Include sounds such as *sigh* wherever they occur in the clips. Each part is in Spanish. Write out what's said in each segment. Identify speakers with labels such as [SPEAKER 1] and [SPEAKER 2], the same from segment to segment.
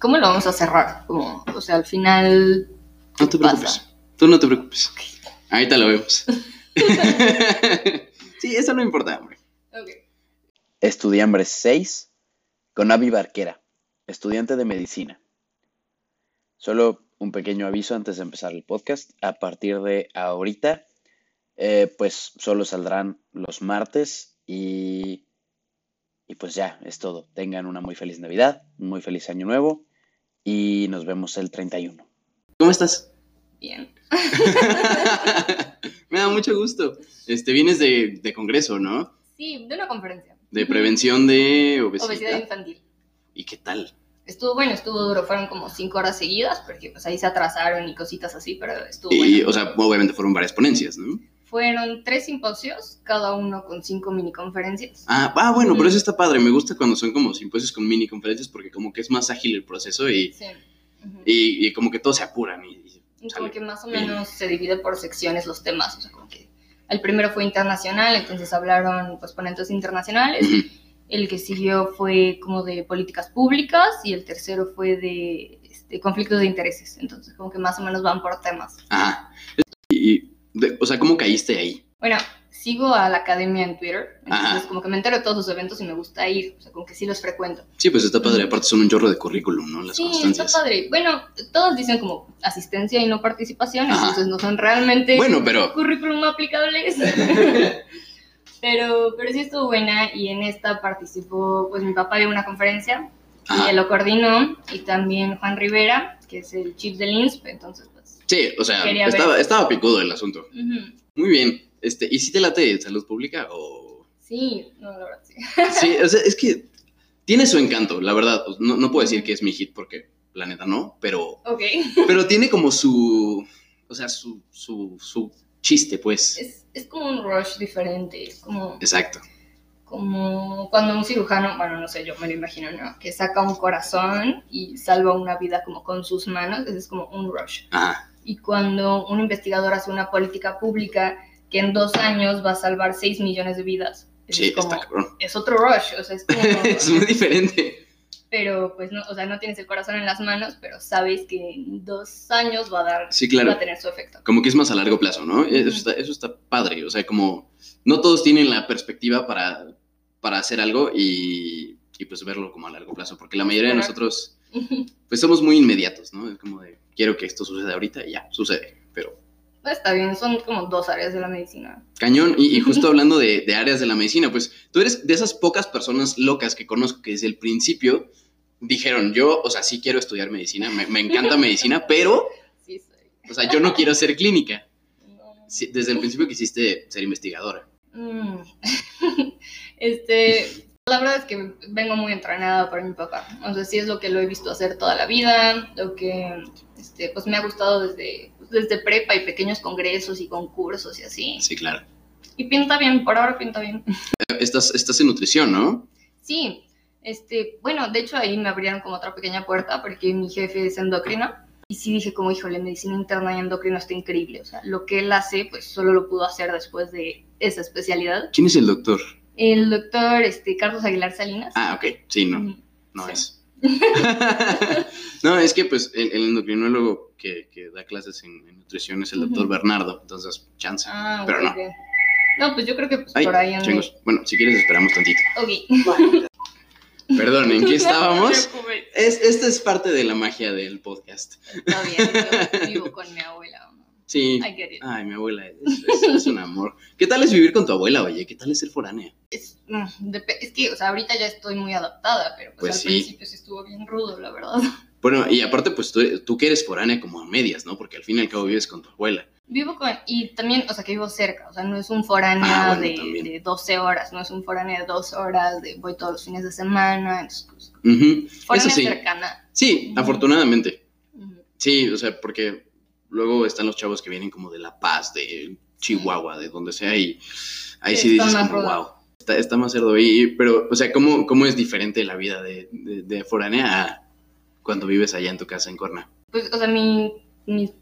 [SPEAKER 1] ¿Cómo lo vamos a cerrar? Como, o sea, al final...
[SPEAKER 2] No te preocupes. Tú no te preocupes. Ahorita lo vemos. *laughs* sí, eso no importa, hombre.
[SPEAKER 1] Ok.
[SPEAKER 3] Estudiambres 6 con Avi Barquera, estudiante de medicina. Solo un pequeño aviso antes de empezar el podcast. A partir de ahorita, eh, pues solo saldrán los martes y, y pues ya, es todo. Tengan una muy feliz Navidad, un muy feliz Año Nuevo y nos vemos el 31.
[SPEAKER 2] ¿Cómo estás?
[SPEAKER 1] Bien. *laughs*
[SPEAKER 2] Me da mucho gusto. Este, vienes de, de congreso, ¿no?
[SPEAKER 1] Sí, de una conferencia.
[SPEAKER 2] De prevención de obesidad.
[SPEAKER 1] Obesidad infantil.
[SPEAKER 2] ¿Y qué tal?
[SPEAKER 1] Estuvo bueno, estuvo duro, fueron como cinco horas seguidas, porque pues ahí se atrasaron y cositas así, pero estuvo
[SPEAKER 2] Y,
[SPEAKER 1] bueno.
[SPEAKER 2] o sea, obviamente fueron varias ponencias, ¿no?
[SPEAKER 1] Fueron tres simposios, cada uno con cinco mini conferencias.
[SPEAKER 2] Ah, ah, bueno, pero
[SPEAKER 1] Ujú.
[SPEAKER 2] eso está padre. Me gusta cuando son como simposios con mini conferencias porque como que es más ágil el proceso y,
[SPEAKER 1] Sí. Ujú.
[SPEAKER 2] y, y como que todos se apuran. Y, y
[SPEAKER 1] como que más o menos se divide por secciones los temas, o sea, como que el primero fue internacional, entonces hablaron pues ponentes internacionales,
[SPEAKER 2] Ujú.
[SPEAKER 1] el que siguió fue como de políticas públicas y el tercero fue de este, conflictos de intereses, entonces como que más o menos van por temas.
[SPEAKER 2] Y, y, de- o sea, ¿cómo caíste ahí?
[SPEAKER 1] Bueno, sigo a la academia en Twitter, entonces
[SPEAKER 2] Ajá.
[SPEAKER 1] como que me entero de todos sus eventos y me gusta ir, o sea, como que sí los frecuento.
[SPEAKER 2] Sí, pues está padre. Aparte son un chorro de currículum, ¿no? Las
[SPEAKER 1] sí, está
[SPEAKER 2] constancias.
[SPEAKER 1] padre. Bueno, todos dicen como asistencia y no participación,
[SPEAKER 2] Ajá.
[SPEAKER 1] entonces no son realmente
[SPEAKER 2] Bueno, pero
[SPEAKER 1] currículum aplicables. *laughs* pero, pero sí estuvo buena y en esta participó, pues mi papá dio una conferencia y
[SPEAKER 2] Ajá.
[SPEAKER 1] él lo coordinó y también Juan Rivera, que es el chief del INSP, entonces pues...
[SPEAKER 2] sí, o sea, estaba, estaba picudo el asunto.
[SPEAKER 1] ujú.
[SPEAKER 2] Muy bien. Este, ¿y si te late salud pública o...?
[SPEAKER 1] Sí, no, la verdad sí. *laughs*
[SPEAKER 2] Sí, o sea, es que tiene su encanto, la verdad. No, no puedo decir que es mi hit porque la neta no, pero,
[SPEAKER 1] Ok. *laughs*
[SPEAKER 2] pero tiene como su, o sea, su, su, su chiste, pues.
[SPEAKER 1] Es, es como un rush diferente, es como,
[SPEAKER 2] Exacto.
[SPEAKER 1] como cuando un cirujano, bueno, no sé, yo me lo imagino, ¿no? Que saca un corazón y salva una vida como con sus manos, ese es como un rush.
[SPEAKER 2] Ajá.
[SPEAKER 1] Y cuando un investigador hace una política pública que en dos años va a salvar 6 millones de vidas. Es
[SPEAKER 2] Sí,
[SPEAKER 1] como,
[SPEAKER 2] está cabrón.
[SPEAKER 1] es otro rush, o sea, es como, *laughs*
[SPEAKER 2] es muy diferente.
[SPEAKER 1] pero pues no, o sea, no tienes el corazón en las manos, pero sabes que en dos años va a dar,
[SPEAKER 2] Sí,
[SPEAKER 1] va a tener su efecto.
[SPEAKER 2] Como que es más a largo plazo, ¿no? Eso está, eso está padre. O sea, como no todos tienen la perspectiva para, para hacer algo y, y pues verlo como a largo plazo. Porque la mayoría de nosotros, *laughs* pues somos muy inmediatos, ¿no? Es como de, quiero que esto suceda ahorita y ya, sucede. Pero
[SPEAKER 1] Está bien, son como dos áreas de la medicina.
[SPEAKER 2] cañón. Y, y *laughs* justo hablando de, de áreas de la medicina, pues tú eres de esas pocas personas locas que conozco que desde el principio dijeron, yo, o sea, sí quiero estudiar medicina, me, me encanta *laughs* medicina, pero,
[SPEAKER 1] Sí, soy.
[SPEAKER 2] o sea, yo no quiero ser clínica.
[SPEAKER 1] No.
[SPEAKER 2] Sí, desde el principio quisiste ser investigadora.
[SPEAKER 1] Mm. *laughs* este, la verdad es que vengo muy entrenada por mi papá. O sea, sí es lo que lo he visto hacer toda la vida, lo que este, pues me ha gustado desde, desde prepa y pequeños congresos y concursos y así.
[SPEAKER 2] Sí, claro.
[SPEAKER 1] Y pinta bien, por ahora pinta bien. *laughs*
[SPEAKER 2] Estás, estás en nutrición, ¿no?
[SPEAKER 1] Sí, este, bueno, de hecho ahí me abrieron como otra pequeña puerta porque mi jefe es endocrino. Y sí dije como, híjole, medicina interna y endocrino está increíble. O sea, lo que él hace, pues solo lo pudo hacer después de esa especialidad.
[SPEAKER 2] ¿Quién es el doctor?
[SPEAKER 1] El doctor este, Carlos Aguilar Salinas.
[SPEAKER 2] Ah, ok. Sí, no, no
[SPEAKER 1] Sí.
[SPEAKER 2] es. *laughs* *laughs* no, es que pues el, el endocrinólogo que, que da clases en, en nutrición es el doctor. Bernardo, entonces chance.
[SPEAKER 1] Ah,
[SPEAKER 2] Pero no.
[SPEAKER 1] No, pues yo creo que pues,
[SPEAKER 2] Ay,
[SPEAKER 1] por ahí anda.
[SPEAKER 2] changos. Bueno, si quieres esperamos tantito.
[SPEAKER 1] Ok. *laughs*
[SPEAKER 2] Perdón, ¿en qué estábamos?
[SPEAKER 1] No.
[SPEAKER 2] Es, esta es parte de la magia del podcast.
[SPEAKER 1] Está bien, yo vivo con mi abuela.
[SPEAKER 2] Sí.
[SPEAKER 1] I get it.
[SPEAKER 2] Ay, mi abuela es, es- es un amor. ¿Qué tal es vivir con tu abuela, oye? ¿Qué tal es ser foránea?
[SPEAKER 1] Es, mm, es que, o sea, ahorita ya estoy muy adaptada, pero pues,
[SPEAKER 2] Pues
[SPEAKER 1] al
[SPEAKER 2] sí.
[SPEAKER 1] principio sí estuvo bien rudo, la verdad. *laughs*
[SPEAKER 2] Bueno, y aparte, pues tú, tú que eres foránea como a medias, ¿no? Porque al fin y al cabo vives con tu abuela.
[SPEAKER 1] Vivo con, y también, o sea, que vivo cerca, o sea, no es un foráneo
[SPEAKER 2] Ah, bueno,
[SPEAKER 1] de, de 12 horas, no es un foráneo de 2 horas, de voy todos los fines de semana, entonces, pues,
[SPEAKER 2] Ujú.
[SPEAKER 1] foránea
[SPEAKER 2] Eso sí.
[SPEAKER 1] cercana.
[SPEAKER 2] Sí, afortunadamente. Sí, o sea, porque luego están los chavos que vienen como de La Paz, de Chihuahua, de donde sea, y ahí sí, dices como, wow, está, está más cerdo ahí, pero, o sea, ¿cómo, cómo es diferente la vida de, de, de foránea a cuando vives allá en tu casa en Corna?
[SPEAKER 1] Pues, o sea, mi, mis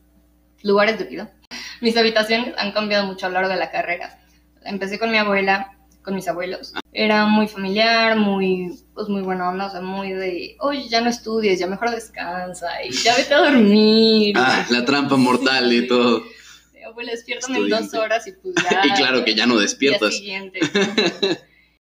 [SPEAKER 1] lugares de vida, *laughs* mis habitaciones han cambiado mucho a lo largo de la carrera. Empecé con mi abuela, con mis abuelos. Era muy familiar, muy, pues muy buena onda, o sea, muy de, oye, ya no estudies, ya mejor descansa y ya vete a dormir.
[SPEAKER 2] Ah, la trampa mortal y todo.
[SPEAKER 1] De, Abuela, despiértame en dos horas y pues ya. *laughs*
[SPEAKER 2] Y claro que ya no despiertas.
[SPEAKER 1] siguiente.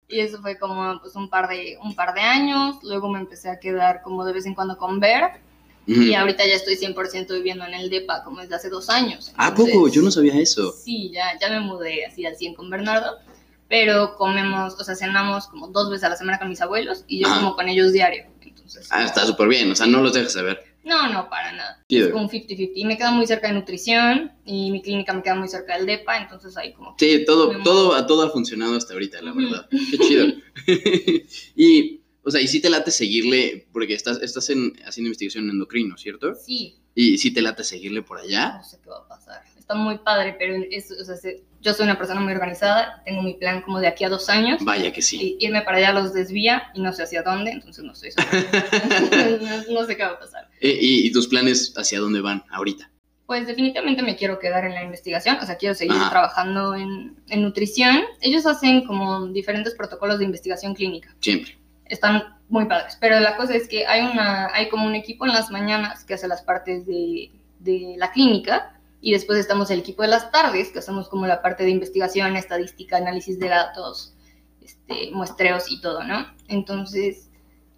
[SPEAKER 1] Y eso fue como pues un par de un par de años, luego me empecé a quedar como de vez en cuando con Ver y ahorita ya estoy 100% viviendo en el DEPA como desde hace dos años.
[SPEAKER 2] ¿A
[SPEAKER 1] Entonces,
[SPEAKER 2] poco? Yo no sabía eso.
[SPEAKER 1] Sí, ya, ya me mudé así al 100 con Bernardo, pero comemos, o sea, cenamos como dos veces a la semana con mis abuelos y yo
[SPEAKER 2] Ajá.
[SPEAKER 1] como con ellos diario. Entonces,
[SPEAKER 2] Ah, está súper bien, o sea, no los dejas de ver.
[SPEAKER 1] no, no, para nada. Es como un 50-50. Y me queda muy cerca de nutrición y mi clínica me queda muy cerca del DEPA, entonces ahí como...
[SPEAKER 2] Sí, todo, todo, todo ha funcionado hasta ahorita, la verdad. Qué chido. *laughs* y, o sea, y sí te late seguirle, porque estás, estás en, haciendo investigación en endocrino, ¿cierto?
[SPEAKER 1] Sí,
[SPEAKER 2] Y sí te late seguirle por allá.
[SPEAKER 1] no sé qué va a pasar. Está muy padre, pero es, o sea, se- yo soy una persona muy organizada, tengo mi plan como de aquí a dos años.
[SPEAKER 2] Vaya que sí.
[SPEAKER 1] Y irme para allá los desvía y no sé hacia dónde, entonces no estoy no, *laughs* *laughs* no sé qué va a pasar.
[SPEAKER 2] Eh, y, y tus planes hacia dónde van ahorita?
[SPEAKER 1] Pues definitivamente me quiero quedar en la investigación, o sea, quiero seguir
[SPEAKER 2] Ajá.
[SPEAKER 1] trabajando en, en nutrición. Ellos hacen como diferentes protocolos de investigación clínica.
[SPEAKER 2] Siempre.
[SPEAKER 1] Están muy padres, pero la cosa es que hay, una, hay como un equipo en las mañanas que hace las partes de, de la clínica y después estamos el equipo de las tardes que hacemos como la parte de investigación, estadística, análisis de datos, este, muestreos y todo, ¿no? Entonces,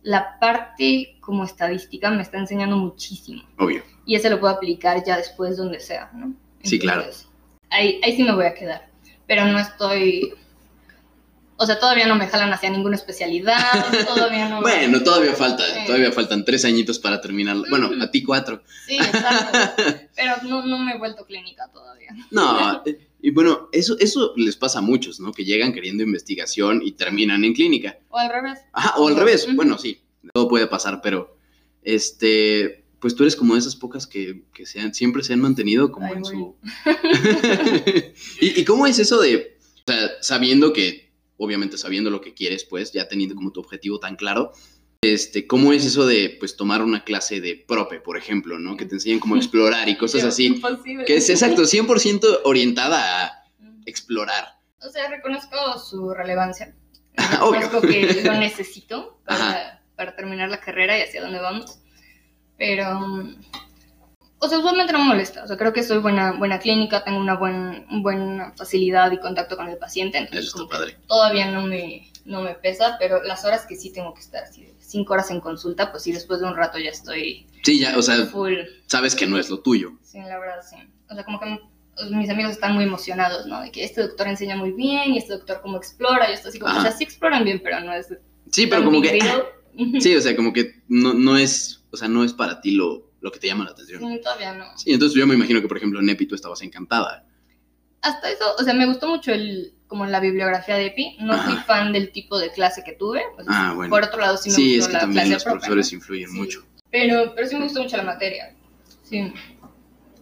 [SPEAKER 1] la parte como estadística me está enseñando muchísimo
[SPEAKER 2] Obvio.
[SPEAKER 1] y ese lo puedo aplicar ya después donde sea, ¿no?
[SPEAKER 2] Sí, claro.
[SPEAKER 1] Ahí, ahí sí me voy a quedar, pero no estoy, o sea, todavía no me jalan hacia ninguna especialidad, *laughs* todavía no...
[SPEAKER 2] Bueno, todavía falta,
[SPEAKER 1] Sí.
[SPEAKER 2] todavía faltan tres añitos para terminar. Bueno, a ti cuatro.
[SPEAKER 1] Sí, exacto, *laughs* pero no, no me he vuelto clínica todavía.
[SPEAKER 2] No, *laughs* eh, y bueno, eso, eso les pasa a muchos, ¿no? Que llegan queriendo investigación y terminan en clínica.
[SPEAKER 1] O al revés.
[SPEAKER 2] Ajá, o al revés. Bueno, sí, todo puede pasar, pero este, pues tú eres como de esas pocas que, que se han- siempre se han mantenido como en su. ¿Y, y cómo es eso de, o sea, sabiendo que, obviamente sabiendo lo que quieres, pues, ya teniendo como tu objetivo tan claro, este, ¿cómo es eso de, pues, tomar una clase de prope, por ejemplo, ¿no? Que te enseñan cómo *laughs* explorar y cosas así.
[SPEAKER 1] Imposible.
[SPEAKER 2] Que es exacto, 100% orientada a explorar.
[SPEAKER 1] O sea, reconozco su relevancia.
[SPEAKER 2] Ajá, *laughs* obvio.
[SPEAKER 1] Reconozco que lo necesito para, para terminar la carrera y hacia dónde vamos. Pero, o sea, usualmente no me molesta. O sea, creo que soy buena, buena clínica, tengo una buen, buena facilidad y contacto con el paciente. Entonces,
[SPEAKER 2] Eso está padre.
[SPEAKER 1] todavía no me, no me pesa, pero las horas que sí tengo que estar, de cinco horas en consulta, pues sí, después de un rato ya estoy
[SPEAKER 2] Sí, ya, o sea,
[SPEAKER 1] full.
[SPEAKER 2] sabes que no es lo tuyo.
[SPEAKER 1] Sí, la verdad, sí. O sea, como que mis amigos están muy emocionados, ¿no? De que este doctor enseña muy bien y este doctor como explora y esto así como,
[SPEAKER 2] Ajá.
[SPEAKER 1] o sea, sí exploran bien, pero no es
[SPEAKER 2] Sí, pero como que... *laughs* Sí, o sea, como que no, no es, o sea, no es para ti lo, lo que te llama la atención.
[SPEAKER 1] Sí, todavía no.
[SPEAKER 2] Sí, entonces yo me imagino que, por ejemplo, en Epi tú estabas encantada.
[SPEAKER 1] Hasta eso, o sea, me gustó mucho el, como la bibliografía de EPI. No
[SPEAKER 2] Ajá.
[SPEAKER 1] fui fan del tipo de clase que tuve. pues,
[SPEAKER 2] Ah, bueno.
[SPEAKER 1] Por otro lado, sí me
[SPEAKER 2] Sí,
[SPEAKER 1] gustó
[SPEAKER 2] es que
[SPEAKER 1] la
[SPEAKER 2] también
[SPEAKER 1] clase
[SPEAKER 2] los
[SPEAKER 1] propia,
[SPEAKER 2] profesores
[SPEAKER 1] ¿no?
[SPEAKER 2] influyen
[SPEAKER 1] Sí.
[SPEAKER 2] mucho.
[SPEAKER 1] Pero, pero sí me gustó mucho la materia. Sí.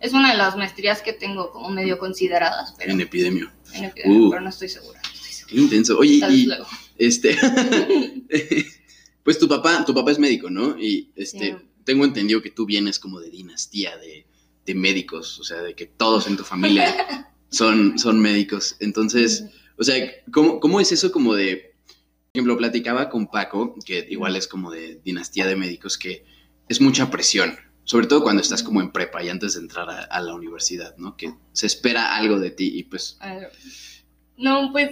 [SPEAKER 1] Es una de las maestrías que tengo como medio consideradas, pero,
[SPEAKER 2] En epidemia.
[SPEAKER 1] en epidemia,
[SPEAKER 2] Uh.
[SPEAKER 1] pero no estoy segura. no estoy segura.
[SPEAKER 2] Qué intenso. Oye, y
[SPEAKER 1] luego.
[SPEAKER 2] este, *laughs* *laughs* pues tu papá, tu papá es médico, ¿no? Y este,
[SPEAKER 1] Sí.
[SPEAKER 2] Tengo entendido que tú vienes como de dinastía de, de médicos, o sea, de que todos en tu familia *laughs* son, son médicos. Entonces, o sea, ¿cómo, ¿cómo es eso como de, por ejemplo, platicaba con Paco, que igual es como de dinastía de médicos, que es mucha presión, sobre todo cuando estás como en prepa y antes de entrar a, a la universidad, ¿no? Que se espera algo de ti y pues,
[SPEAKER 1] No, pues,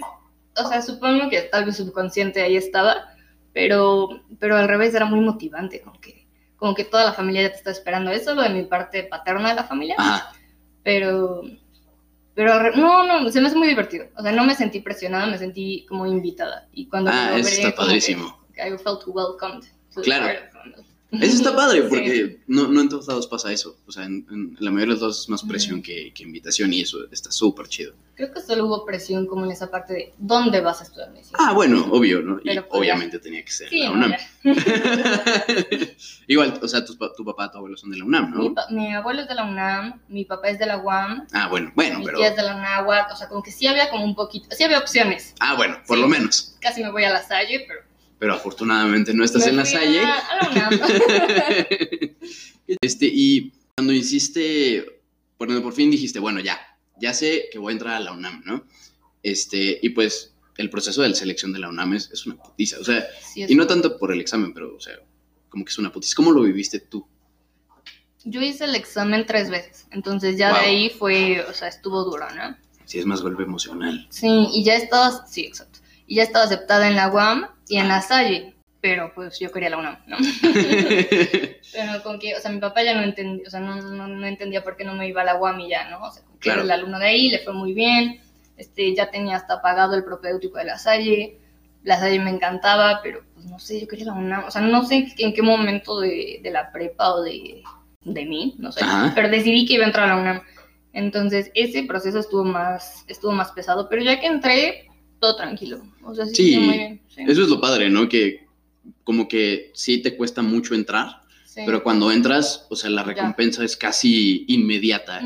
[SPEAKER 1] o sea, supongo que tal vez subconsciente ahí estaba, pero, pero al revés era muy motivante, como que, como que toda la familia ya te está esperando. Eso lo de mi parte paterna de la familia,
[SPEAKER 2] ajá,
[SPEAKER 1] pero, pero no, no, se me hace muy divertido. O sea, no me sentí presionada, me sentí como invitada. Y cuando
[SPEAKER 2] Ah, eso
[SPEAKER 1] logré,
[SPEAKER 2] está padrísimo.
[SPEAKER 1] que I felt welcomed. to the
[SPEAKER 2] Claro.
[SPEAKER 1] family.
[SPEAKER 2] Eso está *laughs* padre
[SPEAKER 1] Sí.
[SPEAKER 2] porque no, no en todos lados pasa eso. O sea, en, en la mayoría de los lados es más presión que, que invitación y eso está súper chido.
[SPEAKER 1] Creo que solo hubo presión como en esa parte de ¿dónde vas a estudiar medicina?
[SPEAKER 2] Ah, bueno, obvio, ¿no? Y
[SPEAKER 1] Pero, pues,
[SPEAKER 2] obviamente tenía que ser
[SPEAKER 1] sí,
[SPEAKER 2] la UNAM. *laughs* Igual, o sea, tus pa- tu, papá, tu abuelo son de la UNAM,
[SPEAKER 1] Mi,
[SPEAKER 2] ¿no?
[SPEAKER 1] pa- mi abuelo es de la UNAM, mi papá es de la UAM,
[SPEAKER 2] Ah, bueno, bueno,
[SPEAKER 1] mi
[SPEAKER 2] pero...
[SPEAKER 1] tía es de la NAWAC, o sea, como que sí había como un poquito, sí había opciones.
[SPEAKER 2] Ah, bueno, por
[SPEAKER 1] Sí.
[SPEAKER 2] lo menos.
[SPEAKER 1] Casi me voy a la Salle, pero...
[SPEAKER 2] Pero afortunadamente no estás
[SPEAKER 1] me
[SPEAKER 2] en la Salle.
[SPEAKER 1] A, a la UNAM. *laughs*
[SPEAKER 2] este, y cuando hiciste, cuando por fin dijiste, bueno, ya, ya sé que voy a entrar a la UNAM, ¿no? Este, y pues el proceso de selección de la UNAM es, es una putiza. O sea,
[SPEAKER 1] Sí,
[SPEAKER 2] y no tanto por el examen, pero, o sea, como que es una putiza. ¿Cómo lo viviste tú?
[SPEAKER 1] Yo hice el examen tres veces, entonces ya
[SPEAKER 2] Wow.
[SPEAKER 1] de ahí fue, o sea, estuvo duro, ¿no?
[SPEAKER 2] Si es más golpe emocional.
[SPEAKER 1] Sí, y ya estaba, sí, exacto. Y ya estaba aceptada en la UAM y en la Salle, pero pues yo quería la UNAM, ¿no? *laughs* pero con que, o sea, mi papá ya no entendía, o sea, no, no, no entendía por qué no me iba a la UAM y ya, ¿no? O sea, que
[SPEAKER 2] Claro.
[SPEAKER 1] era el alumno de ahí, le fue muy bien, este, ya tenía hasta pagado el propedéutico de la Salle, la Salle me encantaba, pero pues no sé, yo quería la UNAM, o sea, no sé en qué momento de, de la prepa o de, de mí, no sé,
[SPEAKER 2] Ajá.
[SPEAKER 1] pero decidí que iba a entrar a la UNAM. Entonces, ese proceso estuvo más, estuvo más pesado, pero ya que entré, todo tranquilo. O sea, sí,
[SPEAKER 2] Sí,
[SPEAKER 1] sí, muy bien. Sí,
[SPEAKER 2] Eso es lo padre, ¿no? Que como que sí te cuesta mucho entrar,
[SPEAKER 1] sí.
[SPEAKER 2] pero cuando entras, o sea, la recompensa es casi inmediata.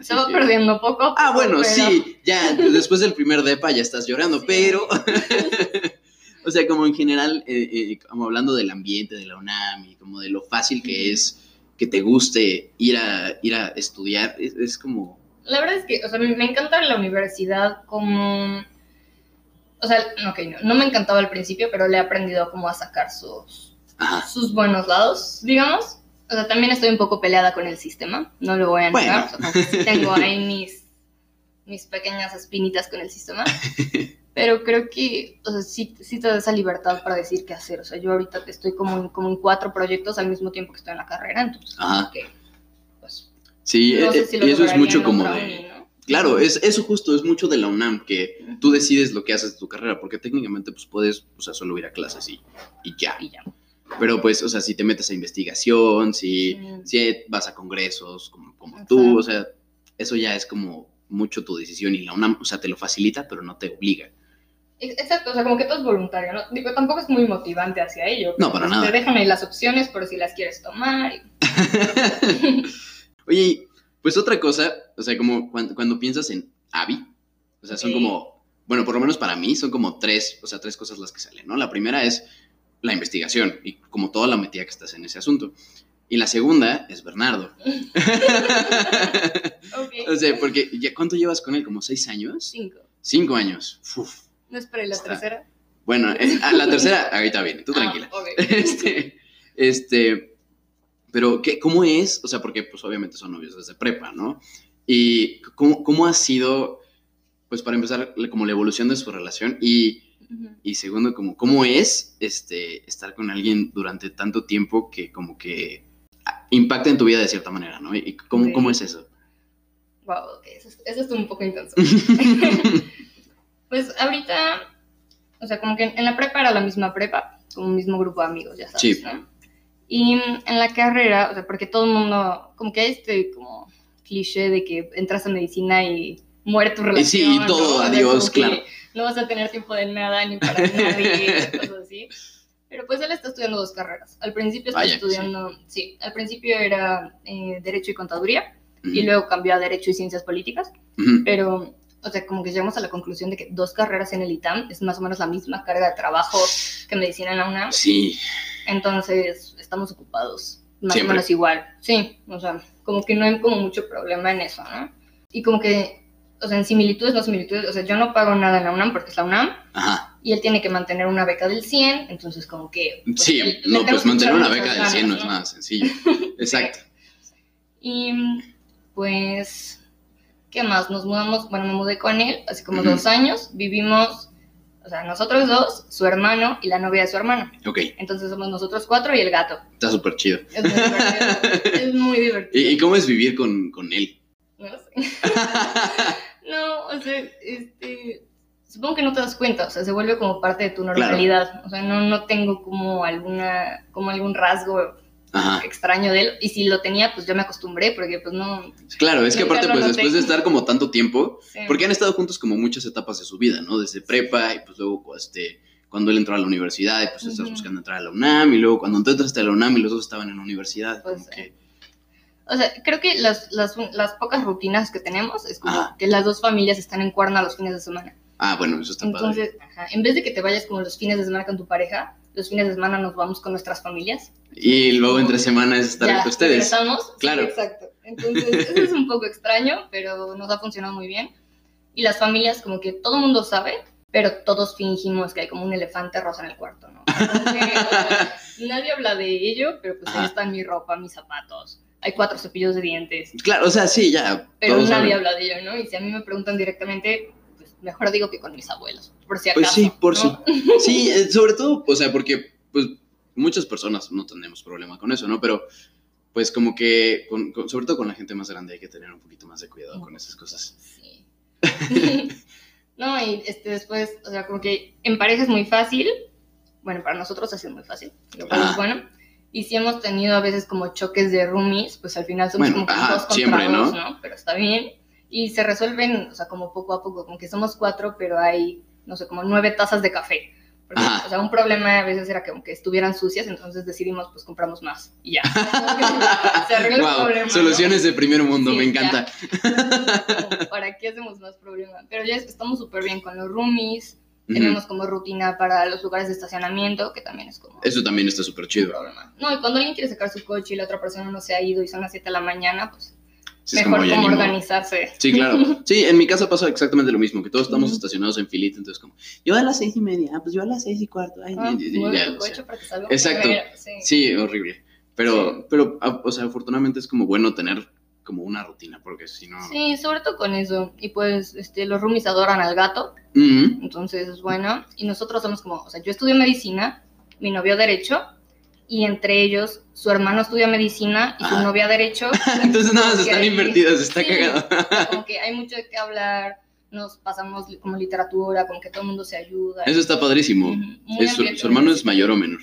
[SPEAKER 1] Se va
[SPEAKER 2] que-
[SPEAKER 1] perdiendo poco.
[SPEAKER 2] Ah, bueno,
[SPEAKER 1] pero-
[SPEAKER 2] sí, ya después del primer depa ya estás llorando, pero, *laughs* *laughs* o sea, como en general, eh, eh, como hablando del ambiente de la UNAM y como de lo fácil que es que te guste ir a, ir a estudiar, es, es como,
[SPEAKER 1] La verdad es que, o sea, me, me encanta la universidad como... O sea, ok, no, no me encantaba al principio, pero le he aprendido como a sacar sus,
[SPEAKER 2] ajá,
[SPEAKER 1] sus buenos lados, digamos. O sea, también estoy un poco peleada con el sistema, no lo voy a negar.
[SPEAKER 2] Bueno.
[SPEAKER 1] O sea, tengo ahí mis, mis pequeñas espinitas con el sistema. *laughs* Pero creo que, o sea, sí, sí te da esa libertad para decir qué hacer. O sea, yo ahorita estoy como en, como en cuatro proyectos al mismo tiempo que estoy en la carrera, entonces,
[SPEAKER 2] Ajá.
[SPEAKER 1] que, pues,
[SPEAKER 2] sí,
[SPEAKER 1] no
[SPEAKER 2] eh,
[SPEAKER 1] sé si lo
[SPEAKER 2] y eso es mucho como de. Claro, es, eso justo, es mucho de la UNAM, que tú decides lo que haces de tu carrera, porque técnicamente pues puedes, o sea, solo ir a clases y, y ya.
[SPEAKER 1] Y ya.
[SPEAKER 2] Pero pues, o sea, si te metes a investigación, si, si vas a congresos como, como tú, o sea, eso ya es como mucho tu decisión y la UNAM, o sea, te lo facilita, pero no te obliga.
[SPEAKER 1] Ex- Exacto, o sea, como que todo es voluntario, ¿no? Digo, tampoco es muy motivante hacia ello.
[SPEAKER 2] No, para
[SPEAKER 1] pues,
[SPEAKER 2] nada.
[SPEAKER 1] Te dejan ahí las opciones por si las quieres tomar. y- *laughs* *laughs*
[SPEAKER 2] Oye, pues otra cosa, o sea, como cuando, cuando piensas en AVI, o sea, son como, bueno, por lo menos para mí, son como tres, o sea, tres cosas las que salen, ¿no? La primera es la investigación y como toda la metida que estás en ese asunto. Y la segunda es Bernardo. *laughs*
[SPEAKER 1] Ok.
[SPEAKER 2] o sea, porque ya, ¿cuánto llevas con él? ¿Como seis años?
[SPEAKER 1] Cinco.
[SPEAKER 2] Cinco años. Uf.
[SPEAKER 1] ¿No es para la
[SPEAKER 2] Está.
[SPEAKER 1] tercera?
[SPEAKER 2] Bueno, eh, la tercera, *laughs* ahorita viene, tú
[SPEAKER 1] Ah,
[SPEAKER 2] tranquila.
[SPEAKER 1] ok. *laughs*
[SPEAKER 2] Este, este, pero ¿qué, ¿cómo es? O sea, porque pues obviamente son novios desde prepa, ¿no? Y ¿cómo, cómo ha sido, pues para empezar, como la evolución de su relación? Y, y segundo, como, ¿cómo es este, estar con alguien durante tanto tiempo que como que impacta en tu vida de cierta manera, ¿no? ¿Y cómo,
[SPEAKER 1] Ok.
[SPEAKER 2] cómo es eso?
[SPEAKER 1] Wow, ok, eso, es- eso estuvo un poco intenso. *laughs* pues ahorita, o sea, como que en la prepa era la misma prepa, como un mismo grupo de amigos, ya sabes,
[SPEAKER 2] Sí.
[SPEAKER 1] ¿no? Y en la carrera, o sea, porque todo el mundo, como que hay este como cliché de que entras a medicina y muere tu relación.
[SPEAKER 2] sí, y todo,
[SPEAKER 1] ¿no? O sea,
[SPEAKER 2] adiós, claro.
[SPEAKER 1] No vas a tener tiempo de nada ni para *laughs* nadie, cosas así. Pero pues él está estudiando dos carreras. Al principio está
[SPEAKER 2] Vaya,
[SPEAKER 1] estudiando, sí. al principio era eh, Derecho y Contaduría y
[SPEAKER 2] Ujú,
[SPEAKER 1] luego cambió a Derecho y Ciencias Políticas,
[SPEAKER 2] ujú.
[SPEAKER 1] pero, o sea, como que llegamos a la conclusión de que dos carreras en el ITAM es más o menos la misma carga de trabajo que medicina en la UNAM,
[SPEAKER 2] Sí,
[SPEAKER 1] entonces estamos ocupados más
[SPEAKER 2] Siempre.
[SPEAKER 1] o menos igual, sí, o sea, como que no hay como mucho problema en eso, ¿no? Y como que, o sea, en similitudes, no similitudes, o sea, yo no pago nada en la UNAM porque es la UNAM,
[SPEAKER 2] ajá.
[SPEAKER 1] y él tiene que mantener una beca del 100, entonces como que... pues,
[SPEAKER 2] Sí, no, pues mantener una beca del
[SPEAKER 1] ganas,
[SPEAKER 2] 100 no es nada sencillo. *laughs* Exacto.
[SPEAKER 1] Y pues, ¿qué más? Nos mudamos, bueno, me mudé con él hace como dos años, vivimos, o sea, nosotros dos, su hermano y la novia de su hermano.
[SPEAKER 2] Ok,
[SPEAKER 1] Entonces somos nosotros cuatro y el gato.
[SPEAKER 2] está súper chido.
[SPEAKER 1] Es muy divertido. es muy *laughs*
[SPEAKER 2] ¿Y,
[SPEAKER 1] divertido.
[SPEAKER 2] y cómo es vivir con, con él?
[SPEAKER 1] No sé. *laughs* No, o sea, este, supongo que no te das cuenta, o sea, se vuelve como parte de tu normalidad. O sea, no, no tengo como alguna, como algún rasgo
[SPEAKER 2] Ajá.
[SPEAKER 1] extraño de él. Y si lo tenía, pues yo me acostumbré, porque pues no.
[SPEAKER 2] Claro, es que aparte, pues después de estar como tanto tiempo,
[SPEAKER 1] sí.
[SPEAKER 2] porque han estado juntos como muchas etapas de su vida, ¿no? Desde prepa y pues luego este, cuando él entró a la universidad y pues estás buscando entrar a la UNAM y luego cuando tú entraste a la UNAM y los dos estaban en la universidad,
[SPEAKER 1] Pues,
[SPEAKER 2] como que...
[SPEAKER 1] O sea, creo que las, las, las pocas rutinas que tenemos es como
[SPEAKER 2] Ajá.
[SPEAKER 1] que las dos familias están en Cuerna los fines de semana.
[SPEAKER 2] Ah, bueno, eso está padre.
[SPEAKER 1] Entonces, ajá, en vez de que te vayas como los fines de semana con tu pareja, los fines de semana nos vamos con nuestras familias.
[SPEAKER 2] Y luego entre semanas estar
[SPEAKER 1] Ya,
[SPEAKER 2] con ustedes.
[SPEAKER 1] regresamos.
[SPEAKER 2] Claro.
[SPEAKER 1] Sí, exacto. Entonces, eso es un poco extraño, pero nos ha funcionado muy bien. Y las familias, como que todo el mundo sabe pero todos fingimos que hay como un elefante rosa en el cuarto, ¿no? Sea, nadie habla de ello, pero pues ahí está mi ropa, mis zapatos. Hay cuatro cepillos de dientes,
[SPEAKER 2] Claro, o sea, sí, ya.
[SPEAKER 1] pero nadie
[SPEAKER 2] saben.
[SPEAKER 1] habla de ello, ¿no? Y si a mí me preguntan directamente, mejor digo que con mis abuelos, por si acaso.
[SPEAKER 2] Pues sí, por
[SPEAKER 1] ¿no?
[SPEAKER 2] sí. *laughs* Sí, eh, sobre todo, o sea, porque pues muchas personas no tenemos problema con eso, ¿no? Pero pues como que, con- con- sobre todo con la gente más grande hay que tener un poquito más de cuidado con esas cosas.
[SPEAKER 1] Sí. *laughs* no, y este, después, o sea, como que en pareja es muy fácil. Bueno, para nosotros ha sido muy fácil, lo cual
[SPEAKER 2] Ah.
[SPEAKER 1] es bueno. Y si hemos tenido a veces como choques de roomies, pues al final somos
[SPEAKER 2] Bueno,
[SPEAKER 1] como que
[SPEAKER 2] ajá,
[SPEAKER 1] dos contra
[SPEAKER 2] siempre, ¿no?
[SPEAKER 1] Pero está bien. Y se resuelven, o sea, como poco a poco, como que somos cuatro, pero hay, no sé, como nueve tazas de café. Porque, o sea, un problema a veces era que aunque estuvieran sucias, entonces decidimos, pues compramos más. Y ya. *laughs* se arregla el
[SPEAKER 2] Wow,
[SPEAKER 1] problema. ¿no?
[SPEAKER 2] soluciones de primer mundo,
[SPEAKER 1] Sí,
[SPEAKER 2] me encanta.
[SPEAKER 1] Como, ¿Para qué hacemos más problema? Pero ya es- estamos súper bien con los roomies. Tenemos como rutina para los lugares de estacionamiento, que también es como
[SPEAKER 2] Eso también está súper chido.
[SPEAKER 1] problema. No, y cuando alguien quiere sacar su coche y la otra persona no se ha ido y son las 7 de la mañana, pues
[SPEAKER 2] Sí,
[SPEAKER 1] mejor como
[SPEAKER 2] modo.
[SPEAKER 1] organizarse.
[SPEAKER 2] Sí, claro. *laughs* Sí, en mi casa pasa exactamente lo mismo, que todos estamos estacionados en filita, entonces como, yo a las seis y media, ah, pues yo a las seis y cuarto. Ay,
[SPEAKER 1] Ah,
[SPEAKER 2] y- y- ya, o sea. Exacto.
[SPEAKER 1] sí.
[SPEAKER 2] Sí, horrible. Pero,
[SPEAKER 1] Sí.
[SPEAKER 2] pero, ah, o sea, afortunadamente es como bueno tener como una rutina, porque si no...
[SPEAKER 1] Sí, sobre todo con eso. Y pues este, los roomies adoran al gato,
[SPEAKER 2] Ujú.
[SPEAKER 1] entonces es bueno. Y nosotros somos como, o sea, yo estudio medicina, mi novio derecho, y entre ellos su hermano estudia medicina y su
[SPEAKER 2] Ah.
[SPEAKER 1] novia derecho. *laughs*
[SPEAKER 2] Entonces nada, están invertidas, está
[SPEAKER 1] Sí,
[SPEAKER 2] cagado.
[SPEAKER 1] Como que hay mucho de qué hablar, nos pasamos como literatura, como que todo el mundo se ayuda.
[SPEAKER 2] Eso está padrísimo. Es su, hermano es mayor o menor?